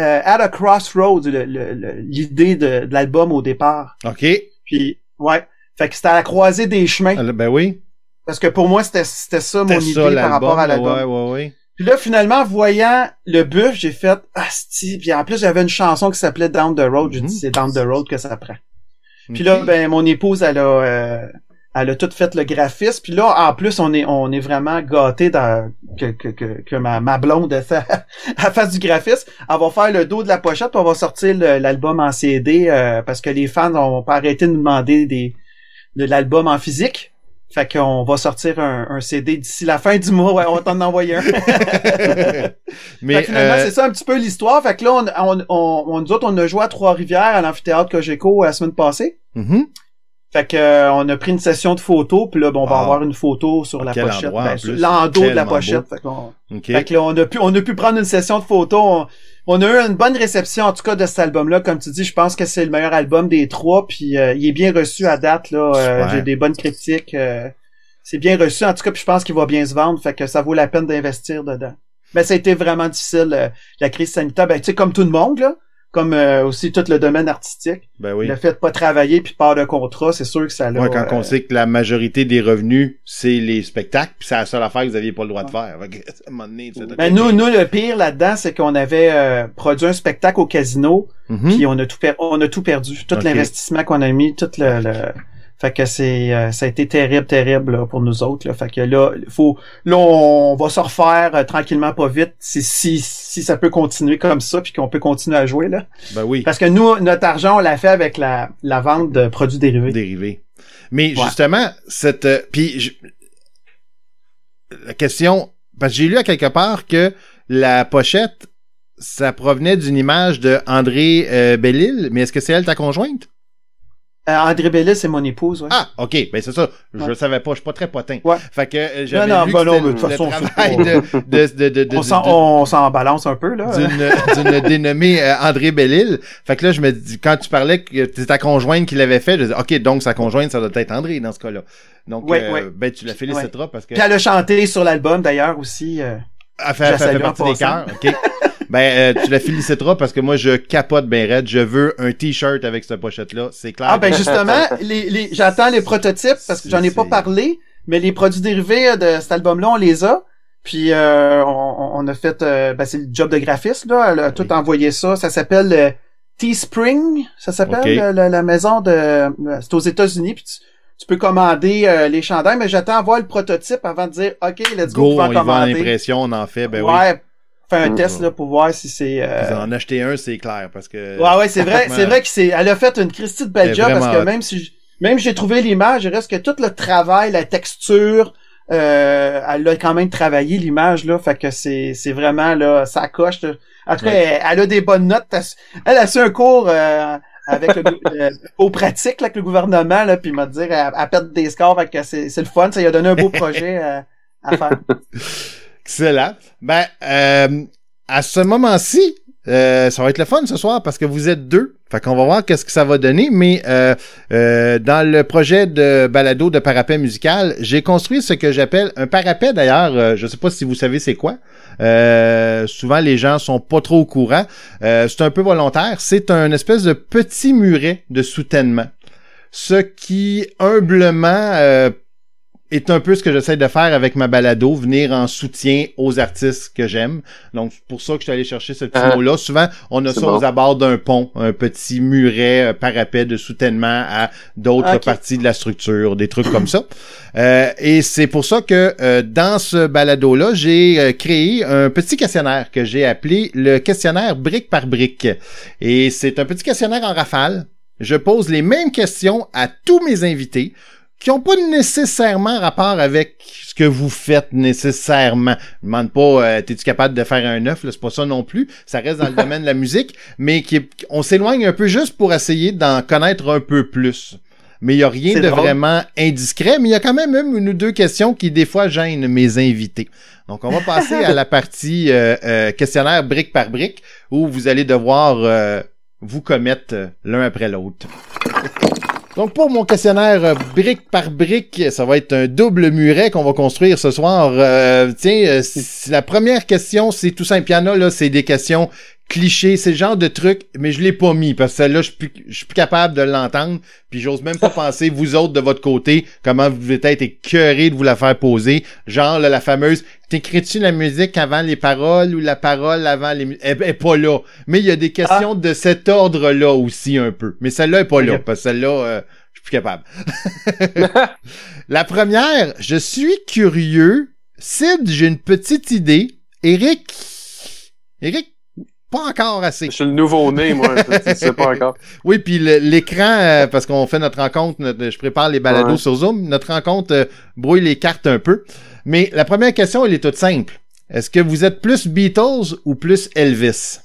euh, At a Crossroads, le- le- le- l'idée de, de l'album au départ. OK. Puis, ouais. Fait que c'était à la croisée des chemins. Alors, Ben oui. Parce que pour moi, c'était c'était ça mon idée ça, par rapport à l'album. Ouais, ouais, ouais. Puis là, finalement, voyant le buff, j'ai fait Asti. Puis en plus, j'avais une chanson qui s'appelait Down the Road. J'ai Mhm. dit c'est Down the Road que ça prend. Puis là, ben mon épouse, elle a, euh, elle a tout fait le graphisme. Puis là, en plus, on est, on est vraiment gâté dans que, que, que, que ma, ma blonde elle fasse du graphisme. Elle va faire le dos de la pochette, puis on va sortir l'album en CD euh, parce que les fans vont pas arrêter de nous demander des, de l'album en physique. Fait qu'on va sortir un, un CD d'ici la fin du mois. Ouais, on va t'en envoyer un. Mais, Fait que finalement, euh, c'est ça un petit peu l'histoire. Fait que là, on, on, on, nous autres, on a joué à Trois-Rivières à l'amphithéâtre Cogeco la semaine passée. mhm. Fait que euh, on a pris une session de photos, puis là, bon, on va Ah. avoir une photo sur la Quel pochette, ben, l'endos de la pochette. Fait, qu'on- OK. fait que là, on a pu, on a pu prendre une session de photos. On, on a eu une bonne réception, en tout cas, de cet album-là. Comme tu dis, je pense que c'est le meilleur album des trois, puis euh, il est bien reçu à date. Là, Euh, j'ai des bonnes critiques. euh, c'est bien reçu, en tout cas, puis je pense qu'il va bien se vendre. Fait que ça vaut la peine d'investir dedans. Mais ça a été vraiment difficile, euh, la crise sanitaire. Ben, tu sais, comme tout le monde, là, comme euh, aussi tout le domaine artistique. Ben oui. Le fait de pas travailler puis pas de contrat, c'est sûr que ça l'a... Ouais, quand euh, on sait que la majorité des revenus, c'est les spectacles, puis c'est la seule affaire que vous aviez pas le droit de faire. Fait que, à un moment donné, c'est- Ben nous, nous le pire là-dedans, c'est qu'on avait euh, produit un spectacle au casino, Mhm. puis on a tout per- on a tout perdu, tout l'investissement qu'on a mis, tout le, le- fait que c'est euh, ça a été terrible, terrible là, pour nous autres. Là. Fait que là, faut là on va se refaire euh, tranquillement, pas vite, si si si ça peut continuer comme ça, puis qu'on peut continuer à jouer là. Ben oui. Parce que nous, notre argent, on l'a fait avec la la vente de produits dérivés. dérivé. Mais Ouais. justement, cette euh, puis je- la question parce que j'ai lu à quelque part que la pochette ça provenait d'une image de André euh, Bellil, mais est-ce que c'est elle ta conjointe? André Bellis, c'est mon épouse, ouais. Ah, OK, ben c'est ça. Je Ouais. le savais pas, je suis pas très potin. Ouais. Fait que euh, j'avais non, lu ben non, mais de toute façon, travail de, de, de, de, de- on s'en balance un peu là. d'une dénommée euh, André Bellil. Fait que là, je me dis, quand tu parlais que c'était ta conjointe qui l'avait fait, je dis, OK, donc sa conjointe, ça doit être André dans ce cas-là. Donc, Ouais, euh, ben, tu la féliciteras parce que Puis elle a chanté sur l'album d'ailleurs aussi. euh. elle fait, elle fait partie des cœurs. OK. ben, euh, tu la féliciteras parce que moi, je capote ben raide. Je veux un T-shirt avec cette pochette-là. C'est clair. Ah ben justement, les, les, j'attends les prototypes parce que j'en ai pas parlé, mais les produits dérivés de cet album-là, on les a. Puis euh, on, on a fait, euh, ben, c'est le job de graphiste là, elle a tout envoyé ça. Ça s'appelle euh, Teespring, ça s'appelle euh, la, la maison de, c'est aux États-Unis. Puis tu, tu peux commander euh, les chandails, mais j'attends voir le prototype avant de dire, ok, let's go, Go, on va on commander. impression, on en fait. Ben oui. Fais un Mhm. test là pour voir si c'est. euh, Vous en achetez un, c'est clair parce que. Ouais, ouais, c'est vrai, c'est vrai que c'est, elle a fait une Christie de belle job parce que même si, j- même si j'ai trouvé l'image, il reste que tout le travail, la texture, euh, elle a quand même travaillé l'image là, fait que c'est, c'est vraiment là, ça coche. là. En tout cas, Ouais. elle, elle a des bonnes notes. Elle, a su un cours euh, avec le, gou- euh, au pratique là, avec le gouvernement là, puis il m'a dit, elle, elle perd des scores, fait que c'est, c'est le fun, ça lui a donné un beau projet euh, à faire. Excellent. Ben, euh, à ce moment-ci, euh, ça va être le fun ce soir parce que vous êtes deux. Fait qu'on va voir qu'est-ce que ça va donner. Mais euh, euh, dans le projet de balado de parapet musical, j'ai construit ce que j'appelle un parapet d'ailleurs. euh, je sais pas si vous savez c'est quoi. Euh, souvent les gens sont pas trop au courant. Euh, c'est un peu volontaire. C'est un espèce de petit muret de soutènement. Ce qui humblement est un peu ce que j'essaie de faire avec ma balado, venir en soutien aux artistes que j'aime. Donc, c'est pour ça que je suis allé chercher ce petit Ah. mot-là. Souvent, on a ça bon. aux abords d'un pont, un petit muret, un parapet de soutènement à d'autres parties de la structure, des trucs comme ça. Euh, et c'est pour ça que euh, dans ce balado-là, j'ai euh, créé un petit questionnaire que j'ai appelé le questionnaire brique par brique. Et c'est un petit questionnaire en rafale. Je pose les mêmes questions à tous mes invités qui n'ont pas nécessairement rapport avec ce que vous faites nécessairement. Je demande pas, euh, t'es-tu capable de faire un œuf, c'est pas ça non plus. Ça reste dans le domaine de la musique, mais qui, on s'éloigne un peu juste pour essayer d'en connaître un peu plus. Mais il y a rien de drôle. vraiment indiscret, mais il y a quand même une ou deux questions qui des fois gênent mes invités. Donc on va passer à la partie euh, euh, questionnaire brique par brique, où vous allez devoir euh, vous commettre l'un après l'autre. Donc pour mon questionnaire euh, brique par brique, ça va être un double muret qu'on va construire ce soir. Euh, tiens, euh, la première question, c'est tout simple. Il y en a, là, c'est des questions clichés, c'est le genre de truc, mais je l'ai pas mis parce que celle-là, je suis plus, je suis plus capable de l'entendre. Puis j'ose même pas penser, vous autres de votre côté, comment vous devez être écœurés de vous la faire poser. Genre là, la fameuse, t'écris-tu la musique avant les paroles ou la parole avant les musiques? Elle, elle est pas là. Mais il y a des questions de cet ordre-là aussi un peu. Mais celle-là est pas là, parce que celle-là, euh, je suis plus capable. la première, je suis curieux. Sid, j'ai une petite idée. Eric, Eric, pas encore assez. Je suis le nouveau-né, moi. Je sais pas encore. Oui, puis l'écran, euh, parce qu'on fait notre rencontre, notre- je prépare les balados Ouais. sur Zoom, notre rencontre euh, brouille les cartes un peu. Mais la première question, elle est toute simple. Est-ce que vous êtes plus Beatles ou plus Elvis?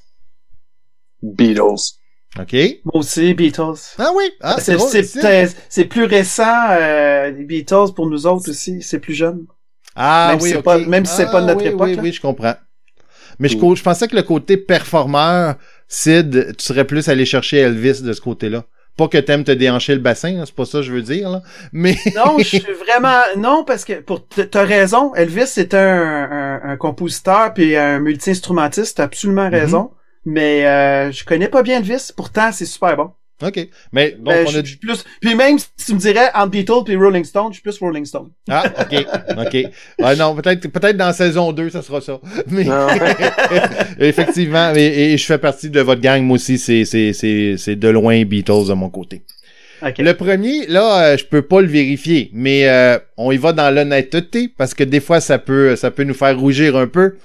Beatles. OK? Moi aussi, Beatles. Ah oui? Ah, c'est c'est drôle. c'est c'est- peut-être- c'est plus récent, euh, les Beatles pour nous autres aussi. C'est plus jeune. Ah même si oui, c'est ok. pas- même si c'est pas de Ah, notre oui, époque, Oui, là. oui, je comprends. Mais je, co- je pensais que le côté performeur, Sid, tu serais plus allé chercher Elvis de ce côté-là. Pas que t'aimes te déhancher le bassin, là, c'est pas ça que je veux dire, là. Mais Non, je suis vraiment non parce que pour t'as raison, Elvis c'est un, un, un compositeur puis un multi-instrumentiste, t'as absolument Mhm. raison. Mais euh, je connais pas bien Elvis, pourtant c'est super bon. OK. Mais donc Ben, on a suis plus puis même si tu me dirais entre Beatles puis Rolling Stone, je suis plus Rolling Stone. Ah, ok, ok. Ah non, peut-être, peut-être dans saison 2, ça sera ça. Mais Non. effectivement, et, et je fais partie de votre gang, moi aussi, c'est, c'est, c'est, c'est de loin Beatles de mon côté. OK. Le premier, là, euh, je peux pas le vérifier, mais euh, on y va dans l'honnêteté parce que des fois, ça peut, ça peut nous faire rougir un peu.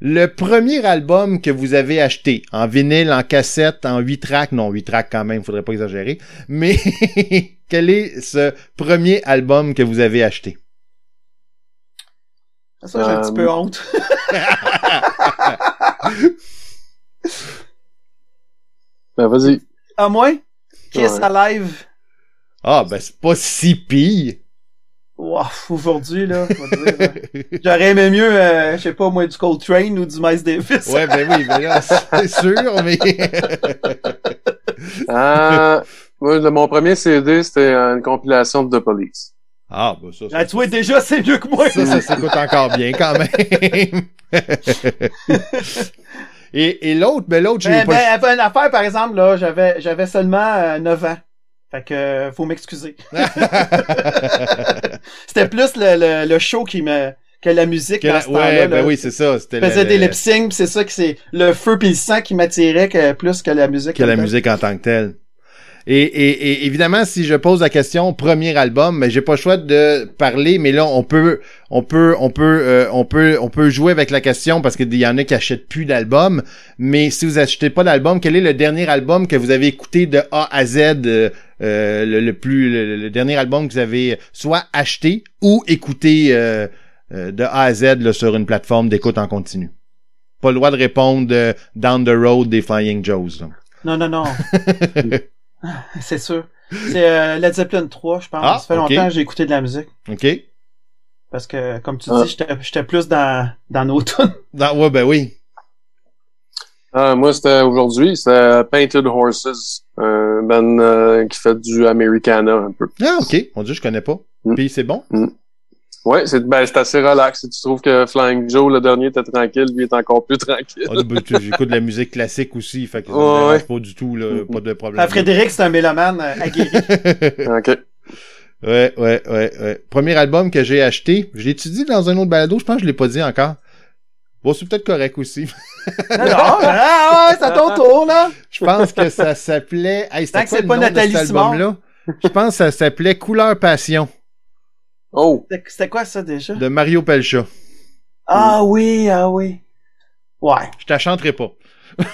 Le premier album que vous avez acheté, en vinyle, en cassette, en 8 tracks, non, 8 tracks quand même, faudrait pas exagérer, mais quel est ce premier album que vous avez acheté? Ça j'ai un petit Euh, peu honte. Ben, vas-y. À moins Kiss Ouais. Alive. Ah, ben c'est pas si pire. Wow, aujourd'hui là, dire, j'aurais aimé mieux euh, je sais pas moi du Coltrane ou du Miles Davis. Ouais, ben oui, ben là, c'est sûr, mais... Ah, moi, le- mon premier CD, c'était une compilation de The Police. ah, ben ça, ça, Ah, tu vois déjà c'est mieux que moi. ça, ça s'écoute encore bien quand même. et et l'autre, ben l'autre, j'ai Ben, pas... ben, avait une affaire, par exemple, là, j'avais, j'avais seulement euh, 9 ans. Fait que, faut m'excuser. C'était plus le, le, le show qui me, que la musique Que dans ce temps-là. ouais, ben là. oui, c'est ça. C'était Je faisais le- des lip sync, pis c'est ça que c'est le feu pis le sang qui m'attirait que, plus que la musique. que la telle. musique en tant que telle. Et, et, et évidemment, si je pose la question premier album, mais j'ai pas le choix de parler, mais là on peut on peut on peut euh, on peut on peut jouer avec la question parce qu'il y en a qui achètent plus d'albums. Mais si vous achetez pas d'album, quel est le dernier album que vous avez écouté de A à Z, euh, euh, le, le plus le, le dernier album que vous avez soit acheté ou écouté euh, euh, de A à Z là, sur une plateforme d'écoute en continu. Pas le droit de répondre euh, Down the Road des Flying Joes. là. Non, non, non. c'est sûr. C'est euh, Led Zeppelin 3, je pense. Ah, ça fait longtemps que j'ai écouté de la musique. OK? Parce que, comme tu Ah. dis, j'étais, j'étais plus dans, dans nos tunes. Ah, ouais, ben oui. Ah, moi, c'était aujourd'hui, c'était Painted Horses, un band euh, qui fait du Americana un peu. Ah, OK. On dit, je connais pas. Mm. Puis c'est bon? Ouais, c'est ben, c'est assez relax. Si tu trouves que Flying Joe, le dernier, était tranquille, lui est encore plus tranquille. Ah, ben, tu- J'écoute de la musique classique aussi, fait que ça me Ouais, pas du tout, là, pas de problème. Ah, Frédéric, c'est un mélomane euh, aguerri. OK. ouais, ouais, ouais, ouais. Premier album que j'ai acheté, je l'ai étudié dans un autre balado, je pense que je l'ai pas dit encore. Bon, c'est peut-être correct aussi. non, non, ah, ouais, c'est à ton tour, là. Je pense que ça s'appelait... Hey, Tant c'était que quoi c'est le pas nom de Nathalie cet album-là? Je pense que ça s'appelait Couleur Passion Oh! C'était- quoi ça déjà? de Mario Pelcha. Ah oui, ah oui. Ouais. Je t'en chanterai pas.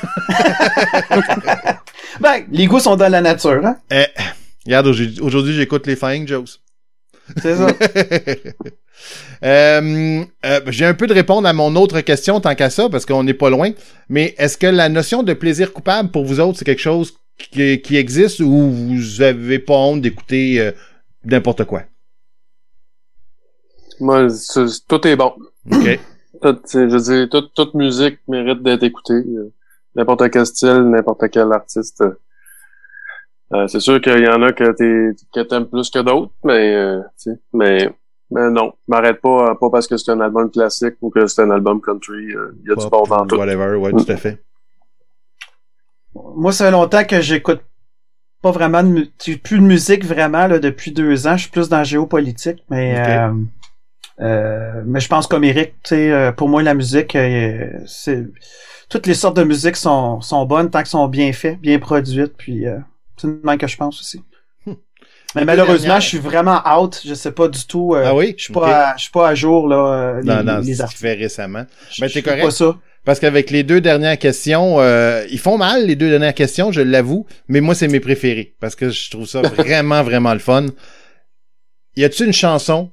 Ben, les goûts sont dans la nature, hein? Eh, regarde, aujourd'hui, aujourd'hui, j'écoute les Flying Joes. C'est ça. Euh, euh, j'ai un peu de répondre à mon autre question tant qu'à ça, parce qu'on n'est pas loin. Mais est-ce que la notion de plaisir coupable pour vous autres, c'est quelque chose qui, qui existe ou vous avez pas honte d'écouter euh, n'importe quoi? Moi, tout est bon. OK. Tout, je veux dire, toute, musique mérite d'être écoutée. Euh, N'importe quel style, n'importe quel artiste. euh, c'est sûr qu'il y en a que t'aimes plus que d'autres, mais euh, mais mais non, je m'arrête pas euh, pas parce que c'est un album classique ou que c'est un album country. euh, Il y a du bon dans tout. Whatever, ouais, tout à fait. Moi, ça fait longtemps que j'écoute pas vraiment de plus de musique vraiment là depuis deux ans. Je suis plus dans la géopolitique, mais euh, euh, mais je pense comme Eric, tu sais, euh, pour moi la musique, euh, c'est toutes les sortes de musique sont sont bonnes tant qu'elles sont bien faites, bien produites, puis euh, c'est même que je pense aussi. Mais malheureusement, dernière- je suis vraiment out. Je sais pas du tout. euh, Ah oui? Je suis pas, à, je suis pas à jour là. euh, les, Dans, dans les ce fait récemment. Je- Ben, t'es correct. Pas ça. Parce qu'avec les deux dernières questions, euh, ils font mal, les deux dernières questions, je l'avoue, mais moi, c'est mes préférés. Parce que je trouve ça vraiment, vraiment le fun. Y a-t-il une chanson,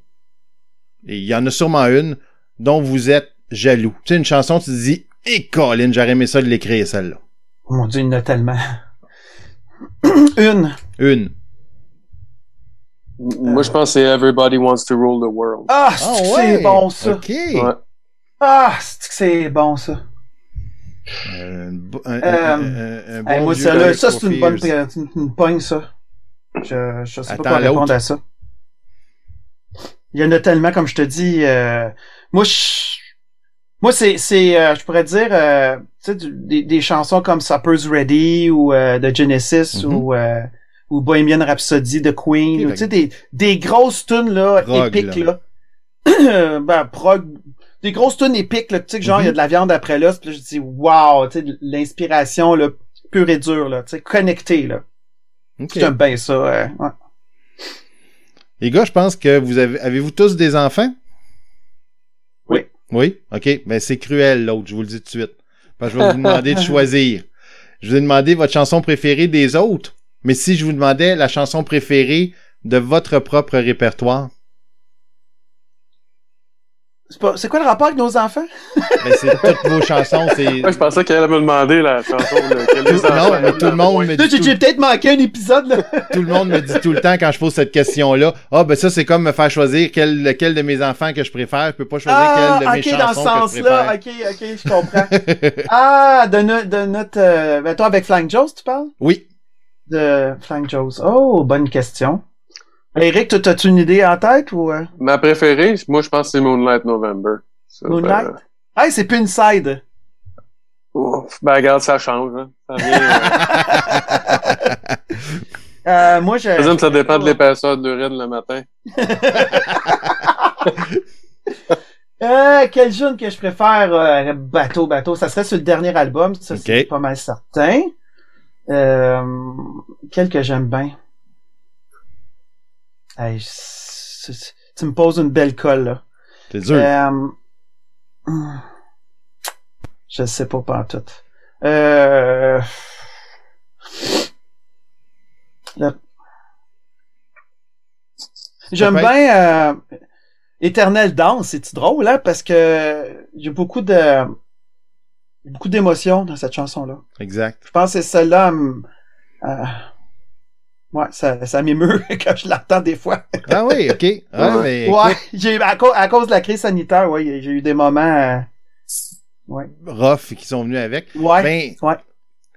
et il y en a sûrement une, dont vous êtes jaloux? Tu sais, une chanson, tu te dis, hé, Colin, j'aurais aimé ça de l'écrire, celle-là. Oh Mon Dieu, il y en a tellement. Une. Une. Moi, je pense que c'est Everybody Wants to Rule the World. Ah, Ah, c'est ouais. bon ça? OK. Ouais. Ah, c'est que c'est bon ça? Un- Euh, un- un- un bon Hey, moi, ça, là, ça c'est une bonne une, une pogne, ça. Je, je sais Attends, pas quoi répondre à ça. Il y en a tellement, comme je te dis. euh, moi, je, moi, c'est, c'est, euh, je pourrais dire, euh, tu sais, du- des, des chansons comme Supper's Ready ou euh, de Genesis Mhm. ou euh, ou Bohemian Rhapsody de Queen, ou, tu sais, des, des grosses tunes là, Prog, épiques là. là. ben, prog, des grosses tunes épiques là, tu sais, genre il y a Mhm. de la viande après l'os, puis là, je dis wow, tu sais, l'inspiration là, pure et dure là, tu sais, connectée là. OK. J'aime bien ça. euh, ouais. Les gars, je pense que vous avez, avez-vous tous des enfants? Oui. Oui? OK. Ben, c'est cruel, l'autre, je vous le dis tout de suite. Parce que je vais vous demander de choisir. Je vous ai demandé votre chanson préférée des autres. Mais si je vous demandais la chanson préférée de votre propre répertoire, C'est pas- quoi le rapport avec nos enfants? ben, c'est toutes vos chansons, c'est... Moi, je pensais qu'elle allait me demander la chanson. là, que les non, enfants mais tout le monde me dit j'ai tout, peut-être manqué un épisode là. tout le monde me dit tout le temps quand je pose cette question-là, ah, ben ça, c'est comme me faire choisir quel, lequel de mes enfants que je préfère. Je peux pas choisir Ah, quel de mes ok, dans ce chansons que je sens-là. préfère. Ok, ok, je comprends. ah, de, no- de notre... Euh, ben, toi, avec Flying Joes, tu parles? Oui. De Flying Joes. Oh, bonne question. Eric, toi, t'as-tu une idée en tête ou... euh, Ma préférée, moi, je pense que c'est Moonlight November. Ça, Moonlight? ben, Hey, c'est plus Inside. ouf, ben, regarde, ça change. Hein. Ça vient, euh, Euh, moi, je... Par exemple, ça dépend de l'épaisseur d'urine le matin. Euh, quel jeune que je préfère? euh, bateau, bateau? Ça serait sur le dernier album. Ça, Ok. c'est pas mal certain. Euh, quel que j'aime bien? Hey, tu me poses une belle colle, là. C'est dur. Euh, hmm, je sais pas tout. Euh, le- J'aime bien euh, Éternel Danse, c'est drôle hein? Parce que j'ai beaucoup de beaucoup d'émotions dans cette chanson là. Exact. Je pense que c'est celle-là hum, euh, ouais, ça ça m'émeut quand je l'entends des fois. Ah oui, OK. Ah, Ouais. mais Ouais, j'ai à, cause- à cause de la crise sanitaire, ouais, j'ai eu des moments euh, ouais. rough qui sont venus avec. Ouais. Ben, ouais.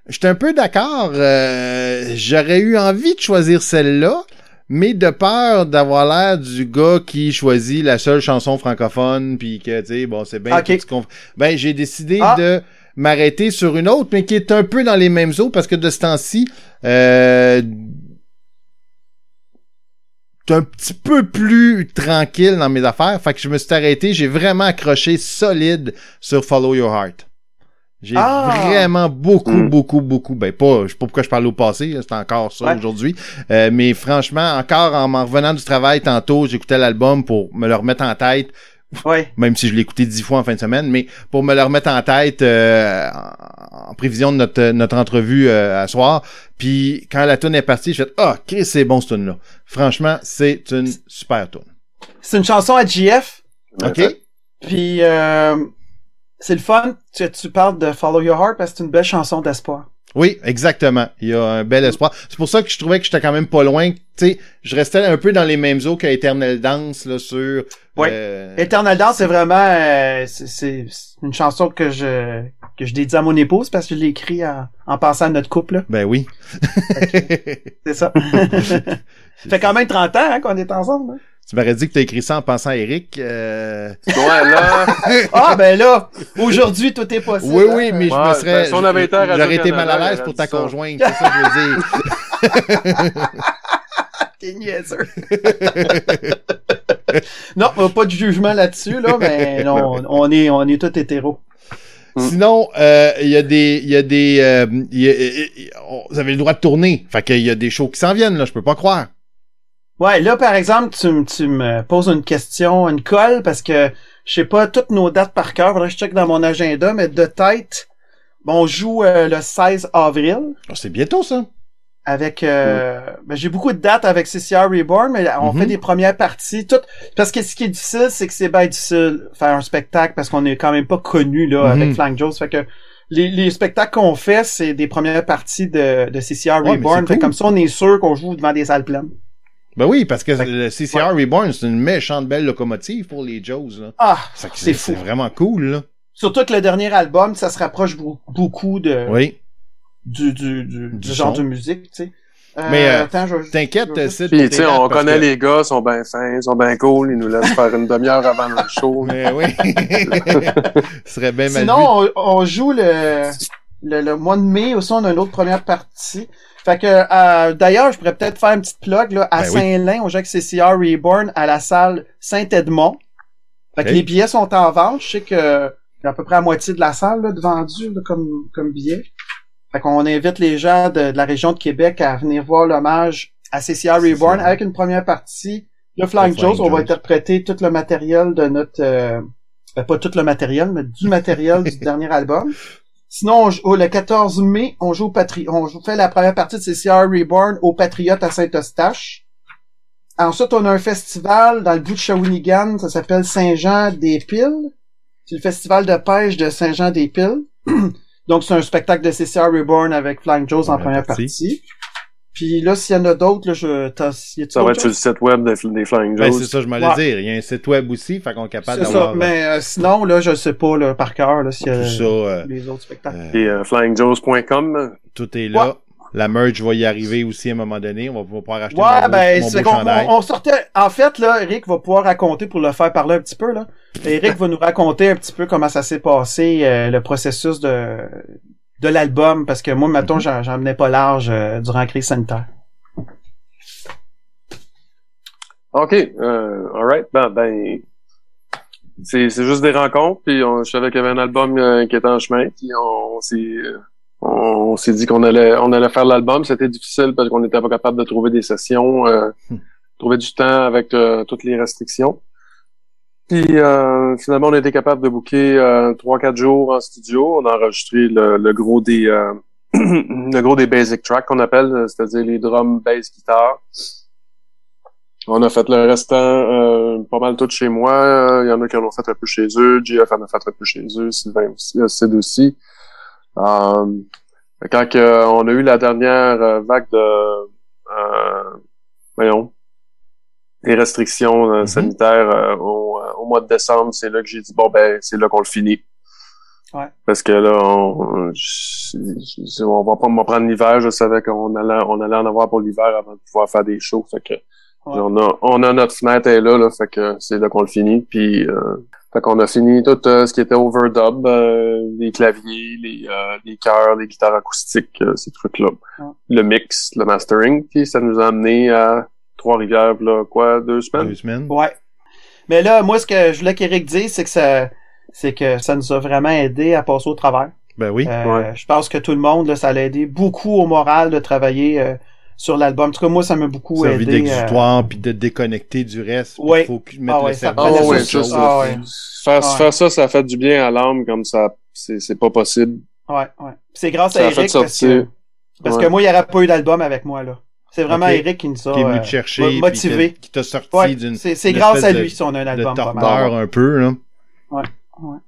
je suis un peu d'accord. euh, J'aurais eu envie de choisir celle-là, mais de peur d'avoir l'air du gars qui choisit la seule chanson francophone, puis que, tu sais, bon, c'est bien... Tout ce qu'on- Ben, j'ai décidé Ah. de m'arrêter sur une autre, mais qui est un peu dans les mêmes eaux, parce que de ce temps-ci, euh, un petit peu plus tranquille dans mes affaires. Fait que je me suis arrêté. J'ai vraiment accroché solide sur Follow Your Heart. J'ai Ah! vraiment beaucoup, Mm. beaucoup, beaucoup. Ben pas, je sais pas pourquoi je parle au passé. C'est encore ça Ouais. aujourd'hui. Euh, mais franchement, encore en m'en revenant du travail tantôt, j'écoutais l'album pour me le remettre en tête Ouais. même si je l'ai écouté dix fois en fin de semaine, mais pour me le remettre en tête euh, en, prévision de notre, notre entrevue euh, à soir. Puis quand la tune est partie, je fais Ah, Chris, c'est bon ce tune là Franchement, c'est une super tune. C'est une chanson à GF. OK? Puis euh, c'est le fun que tu parles de Follow Your Heart parce que c'est une belle chanson d'espoir. Oui, exactement. Il y a un bel espoir. C'est pour ça que je trouvais que j'étais quand même pas loin. Tu sais, je restais un peu dans les mêmes eaux qu'Eternal Dance là sur. Oui. euh, Eternal Dance, c'est vraiment euh, c'est- une chanson que je que je dédie à mon épouse parce que je l'ai écrit en, en pensant à notre couple. là. Ben oui. C'est ça. ça fait quand même 30 ans hein, qu'on est ensemble. hein. Tu m'aurais dit que t'as écrit ça en pensant à Eric. euh, Ouais, là, Ah ben là, aujourd'hui tout est possible. Oui, hein. oui, mais je me serais. ben, si J'aurais été mal à l'aise pour ta ça. conjointe. C'est ça que je veux dire. T'es niaiseux. non, euh, pas de jugement là-dessus, là, mais non, on est, on est tous hétéros. Mm. Sinon, euh, il y a des, il y a des, euh, il y a- il y a- on- vous avez le droit de tourner. Fait qu'il y a des shows qui s'en viennent là. Je peux pas croire. Ouais, là, par exemple, tu, tu me poses une question, une colle, parce que je sais pas toutes nos dates par cœur. Faudrait que je check dans mon agenda, mais de tête, bon, on joue euh, le 16 avril Oh, c'est bientôt ça. avec euh, ben, j'ai beaucoup de dates avec CCR Reborn, mais on Mhm. fait des premières parties. Toutes parce que ce qui est difficile, c'est que c'est bien difficile de faire un spectacle parce qu'on est quand même pas connu là Mhm. avec Flank Jones. Fait que les, les spectacles qu'on fait, c'est des premières parties de, de CCR Ouais, Reborn. Fait cool. comme ça, on est sûr qu'on joue devant des salles pleines. Ben oui, parce que le CCR Reborn, c'est une méchante belle locomotive pour les Joes là. Ah, c'est C'est fou. c'est vraiment cool là. Surtout que le dernier album, ça se rapproche beau- beaucoup de Oui. du, du, du, genre de musique, tu sais. Euh, Mais, euh, attends, je- T'inquiète, je- Sid. Puis, tu tes sais, on connaît que- les gars, ils sont bien fins, ils sont bien cool, ils nous laissent faire une demi-heure avant le show. Mais oui. Ce serait bien mal Sinon, vu. on, on joue le, le, le mois de mai aussi, on a une autre première partie. Fait que euh, d'ailleurs, je pourrais peut-être faire une petite plug là, à Ben oui. Saint-Lin, au Jacques CCR Reborn, à la salle Saint-Edmond. Fait que les billets sont en vente. Je sais que y a à peu près la moitié de la salle là, de vendu là, comme, comme billet. Fait qu'on invite les gens de, de la région de Québec à venir voir l'hommage à CCR Reborn avec une première partie. Le Flying Joes, on va interpréter tout le matériel de notre... euh, ben, pas tout le matériel, mais du matériel du dernier album. Sinon, on joue- oh, le 14 mai, on joue au Patri on joue- fait la première partie de CCR Reborn au Patriote à Saint-Eustache. Ensuite, on a un festival dans le bout de Shawinigan, ça s'appelle Saint-Jean-des-Piles. C'est le festival de pêche de Saint-Jean-des-Piles. Donc, c'est un spectacle de CCR Reborn avec Flying Joes en Première première partie. partie. Puis là, s'il y en a d'autres, là, je... t'as- y a-tu Ça va être sur le site web des, des Flying Ben, Joes. c'est ça, je m'allais Ouais. dire. Il y a un site web aussi, fait qu'on est capable C'est ça, d'avoir euh, mais euh, sinon, là, je sais pas, là, par cœur, là, s'il y a ça. euh, les autres spectacles. euh, Et euh, flyingjoes.com. tout est là. La merch va y arriver aussi à un moment donné. On va pouvoir acheter Ouais, mon, ben, mon c'est beau qu'on chandail. on, on sortait. En fait, là, Eric va pouvoir raconter pour le faire parler un petit peu, là. Eric va nous raconter un petit peu comment ça s'est passé, euh, le processus de de l'album, parce que moi, Mhm. mettons, j'en menais pas large euh, durant la crise sanitaire. OK, euh, alright, ben, ben c'est, c'est juste des rencontres, puis on, je savais qu'il y avait un album euh, qui était en chemin, puis on, s'est on, s'est dit qu'on allait on allait faire l'album. C'était difficile parce qu'on n'était pas capable de trouver des sessions, euh, Hmm. trouver du temps avec euh, toutes les restrictions. Puis euh, finalement, on a été capable de booker euh, trois quatre jours en studio. On a enregistré le, le gros des euh, le gros des basic tracks qu'on appelle, c'est-à-dire les drums, bass, guitare. On a fait le restant euh, pas mal tout chez moi. Il y en a qui en ont fait un peu chez eux. GF en a fait un peu chez eux. Sylvain aussi, euh, Sid aussi. Euh, quand on a eu la dernière euh, vague de euh, voyons, des restrictions euh, Mhm. sanitaires euh, au, euh, au mois de décembre, c'est là que j'ai dit bon ben c'est là qu'on le finit. Ouais. Parce que là, on, je- je- on va pas me prendre l'hiver. Je savais qu'on allait, on allait en avoir pour l'hiver avant de pouvoir faire des shows. Fait que Ouais. on a, on a notre fenêtre est là, là. Fait que c'est là qu'on le finit. Puis, euh, fait qu'on a fini tout euh, ce qui était overdub, euh, les claviers, les, euh, les chœurs, les guitares acoustiques, euh, ces trucs-là. Ouais. Le mix, le mastering. Puis ça nous a amené à Trois-Rivières, là, quoi, deux semaines? Deux semaines. Ouais. Mais là, moi, ce que je voulais qu'Éric dise, c'est que ça, c'est que ça nous a vraiment aidé à passer au travers. Ben oui. Euh, Ouais. Je pense que tout le monde, là, ça l'a aidé beaucoup au moral de travailler euh, sur l'album. En tout cas, moi, ça m'a beaucoup Servi aidé. euh, d'exutoire, puis de déconnecter du reste. puis Ouais. faut mettre Ah ouais, le ça cerveau ça ça. Ah ouais. Faire, ça, ça fait du bien à l'âme, comme ça, c'est, c'est pas possible. Ouais, ouais. C'est grâce Ça à a fait Eric parce sortir. que, parce Ouais. que moi, il n'y aurait pas eu d'album avec moi, là. C'est vraiment. Eric qui nous a Qui est venu euh, te chercher, mo- puis motivé. qui t'a sorti Ouais, d'une c'est grâce à lui de- si on a un de album. mal. torpeur un peu, là. Ouais, ouais.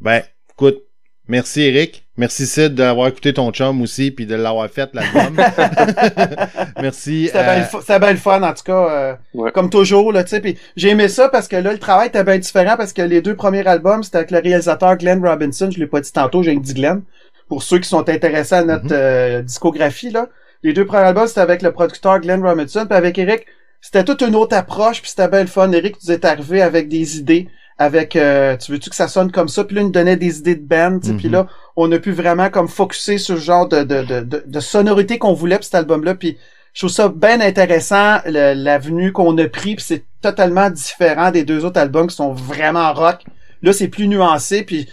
Ben, écoute, merci Eric, Merci Sid d'avoir écouté ton chum aussi puis de l'avoir fait l'album. Merci. C'était euh, bien le bien fun, en tout cas. euh, Ouais. Comme toujours, là, tu sais. Puis j'ai aimé ça parce que là, le travail était bien différent parce que les deux premiers albums, c'était avec le réalisateur Glenn Robinson. Je l'ai pas dit tantôt, j'ai dit Glenn. Pour ceux qui sont intéressés à notre Mhm. euh, discographie, là. Les deux premiers albums, c'était avec le producteur Glenn Robinson. Puis avec Eric, c'était toute une autre approche. Puis c'était bien le fun. Eric, tu es arrivé avec des idées. Avec, euh, tu veux-tu que ça sonne comme ça? Puis là, il nous donnait des idées de band. Puis Mhm. là, on a pu vraiment comme focuser sur le genre de, de, de, de, de sonorité qu'on voulait pour cet album-là. Puis je trouve ça bien intéressant, l'avenue qu'on a pris, puis c'est totalement différent des deux autres albums qui sont vraiment rock. Là, c'est plus nuancé, puis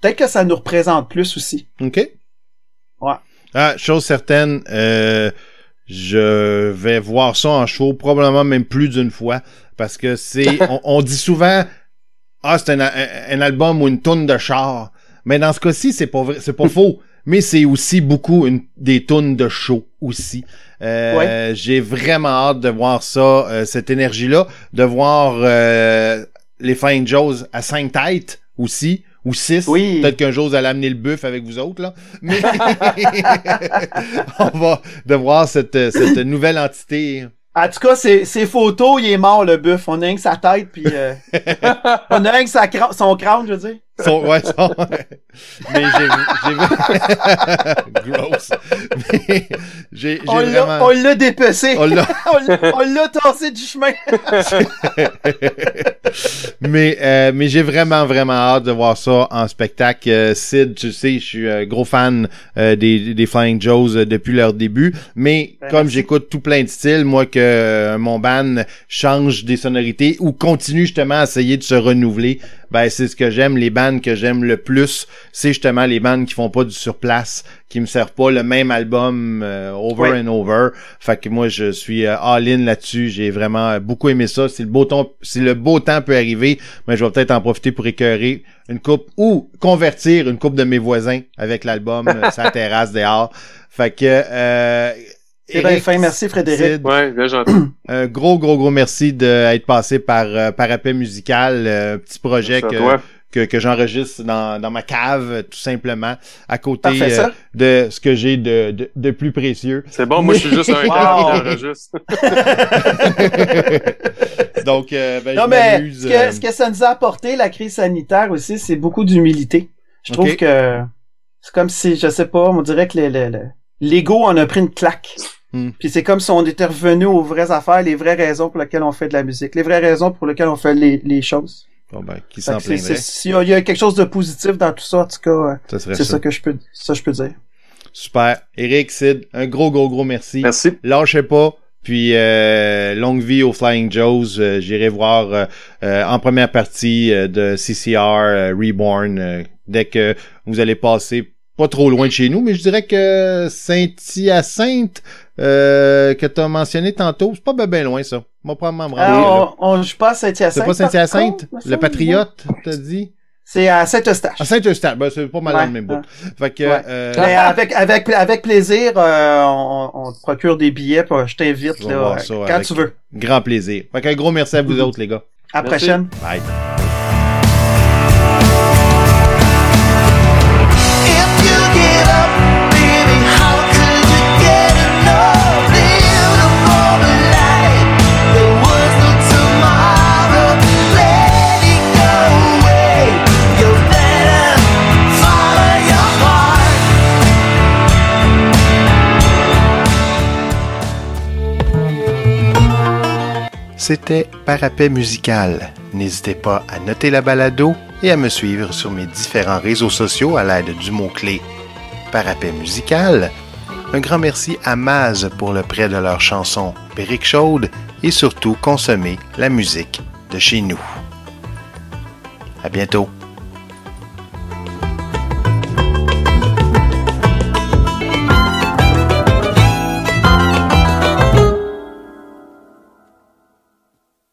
peut-être que ça nous représente plus aussi. OK. Ouais. Ah, chose certaine, euh, je vais voir ça en show, probablement même plus d'une fois, parce que c'est, on, on dit souvent, ah, c'est un, un- un album ou une tonne de char. Mais dans ce cas-ci, c'est pas vrai, c'est pas faux. Mais c'est aussi beaucoup une, des tunes de show aussi. Euh, J'ai vraiment hâte de voir ça, euh, cette énergie-là, de voir euh, les Flying Joes à cinq têtes aussi, ou six. Oui. Peut-être qu'un jour vous allez amener le buff avec vous autres là. Mais on va de voir cette, cette nouvelle entité. En tout cas, ces, ces photos, il est mort, le buff. On a rien que sa tête, puis euh, on a rien que sa cra- son crâne, je veux dire. Son- ouais, son- Mais j'ai j'ai vu. Gross. Mais j'ai j'ai On l'a vraiment. on l'a dépecé. On l'a- on l'a on l'a tassé du chemin. mais euh, mais j'ai vraiment vraiment hâte de voir ça en spectacle. Euh, Sid, tu sais, je suis un gros fan euh, des, des Flying Joes euh, depuis leur début. Mais Ben, comme j'écoute tout plein de styles, moi que euh, mon band change des sonorités ou continue justement à essayer de se renouveler, ben c'est ce que j'aime. Les bands que j'aime le plus, c'est justement les bands qui font pas du surplace, qui me servent pas le même album euh, over Ouais. and over. Fait que moi je suis euh, all-in là-dessus. J'ai vraiment euh, beaucoup aimé ça. Si le beau temps, si le beau temps peut arriver, mais je vais peut-être en profiter pour écœurer une coupe ou convertir une coupe de mes voisins avec l'album euh, sa terrasse dehors. Fait que euh, C'est bien Eric, fin, merci Frédéric. Ouais, bien gentil. un gros, gros, gros merci d'être passé par euh, Parapet Musical, euh, petit projet Merci à que, toi. Que, que j'enregistre dans, dans ma cave, euh, tout simplement, à côté euh, de ce que j'ai de, de, de plus précieux. C'est bon, moi je suis juste un gars qui enregistre. Donc, euh, ben, Non, je mais ce euh, que, ce que ça nous a apporté, la crise sanitaire aussi, c'est beaucoup d'humilité. Je trouve que c'est comme si, je sais pas, on dirait que le- le- le- l'ego en a pris une claque. Hmm. Puis c'est comme si on était revenu aux vraies affaires, les vraies raisons pour lesquelles on fait de la musique, les vraies raisons pour lesquelles on fait les, les choses. Bon, ben, qui s'en plaindrait? S'il y, y a quelque chose de positif dans tout ça, en tout cas, euh, Ça serait c'est ça. ça que je peux, ça je peux dire. Super. Eric, Sid, un gros, gros, gros merci. Merci. Lâchez pas. Puis euh, longue vie aux Flying Joes. Euh, J'irai voir euh, euh, en première partie euh, de CCR euh, Reborn euh, dès que vous allez passer pas trop loin de chez nous, mais je dirais que Saint-Hyacinthe euh, que tu as mentionné tantôt, c'est pas ben, ben loin ça. Moi probablement me rendre là. Alors, on, on joue pas à Saint-Hyacinthe. C'est pas Saint-Hyacinthe, le Patriote, t'as dit? C'est à Saint-Eustache. Ah, Saint-Eustache, ben, c'est pas mal dans Ouais, le même bout. ouais. Fait que, Ouais. euh, Mais avec, avec, avec plaisir, euh, on, on te procure des billets, puis je t'invite Je là, euh, quand tu veux. grand plaisir. Fait qu'un gros merci à vous autres, les gars. À la Merci. prochaine. Bye. C'était Parapet Musical. N'hésitez pas à noter la balado et à me suivre sur mes différents réseaux sociaux à l'aide du mot-clé Parapet Musical. Un grand merci à Maz pour le prêt de leur chanson Périque chaude et surtout consommer la musique de chez nous. À bientôt.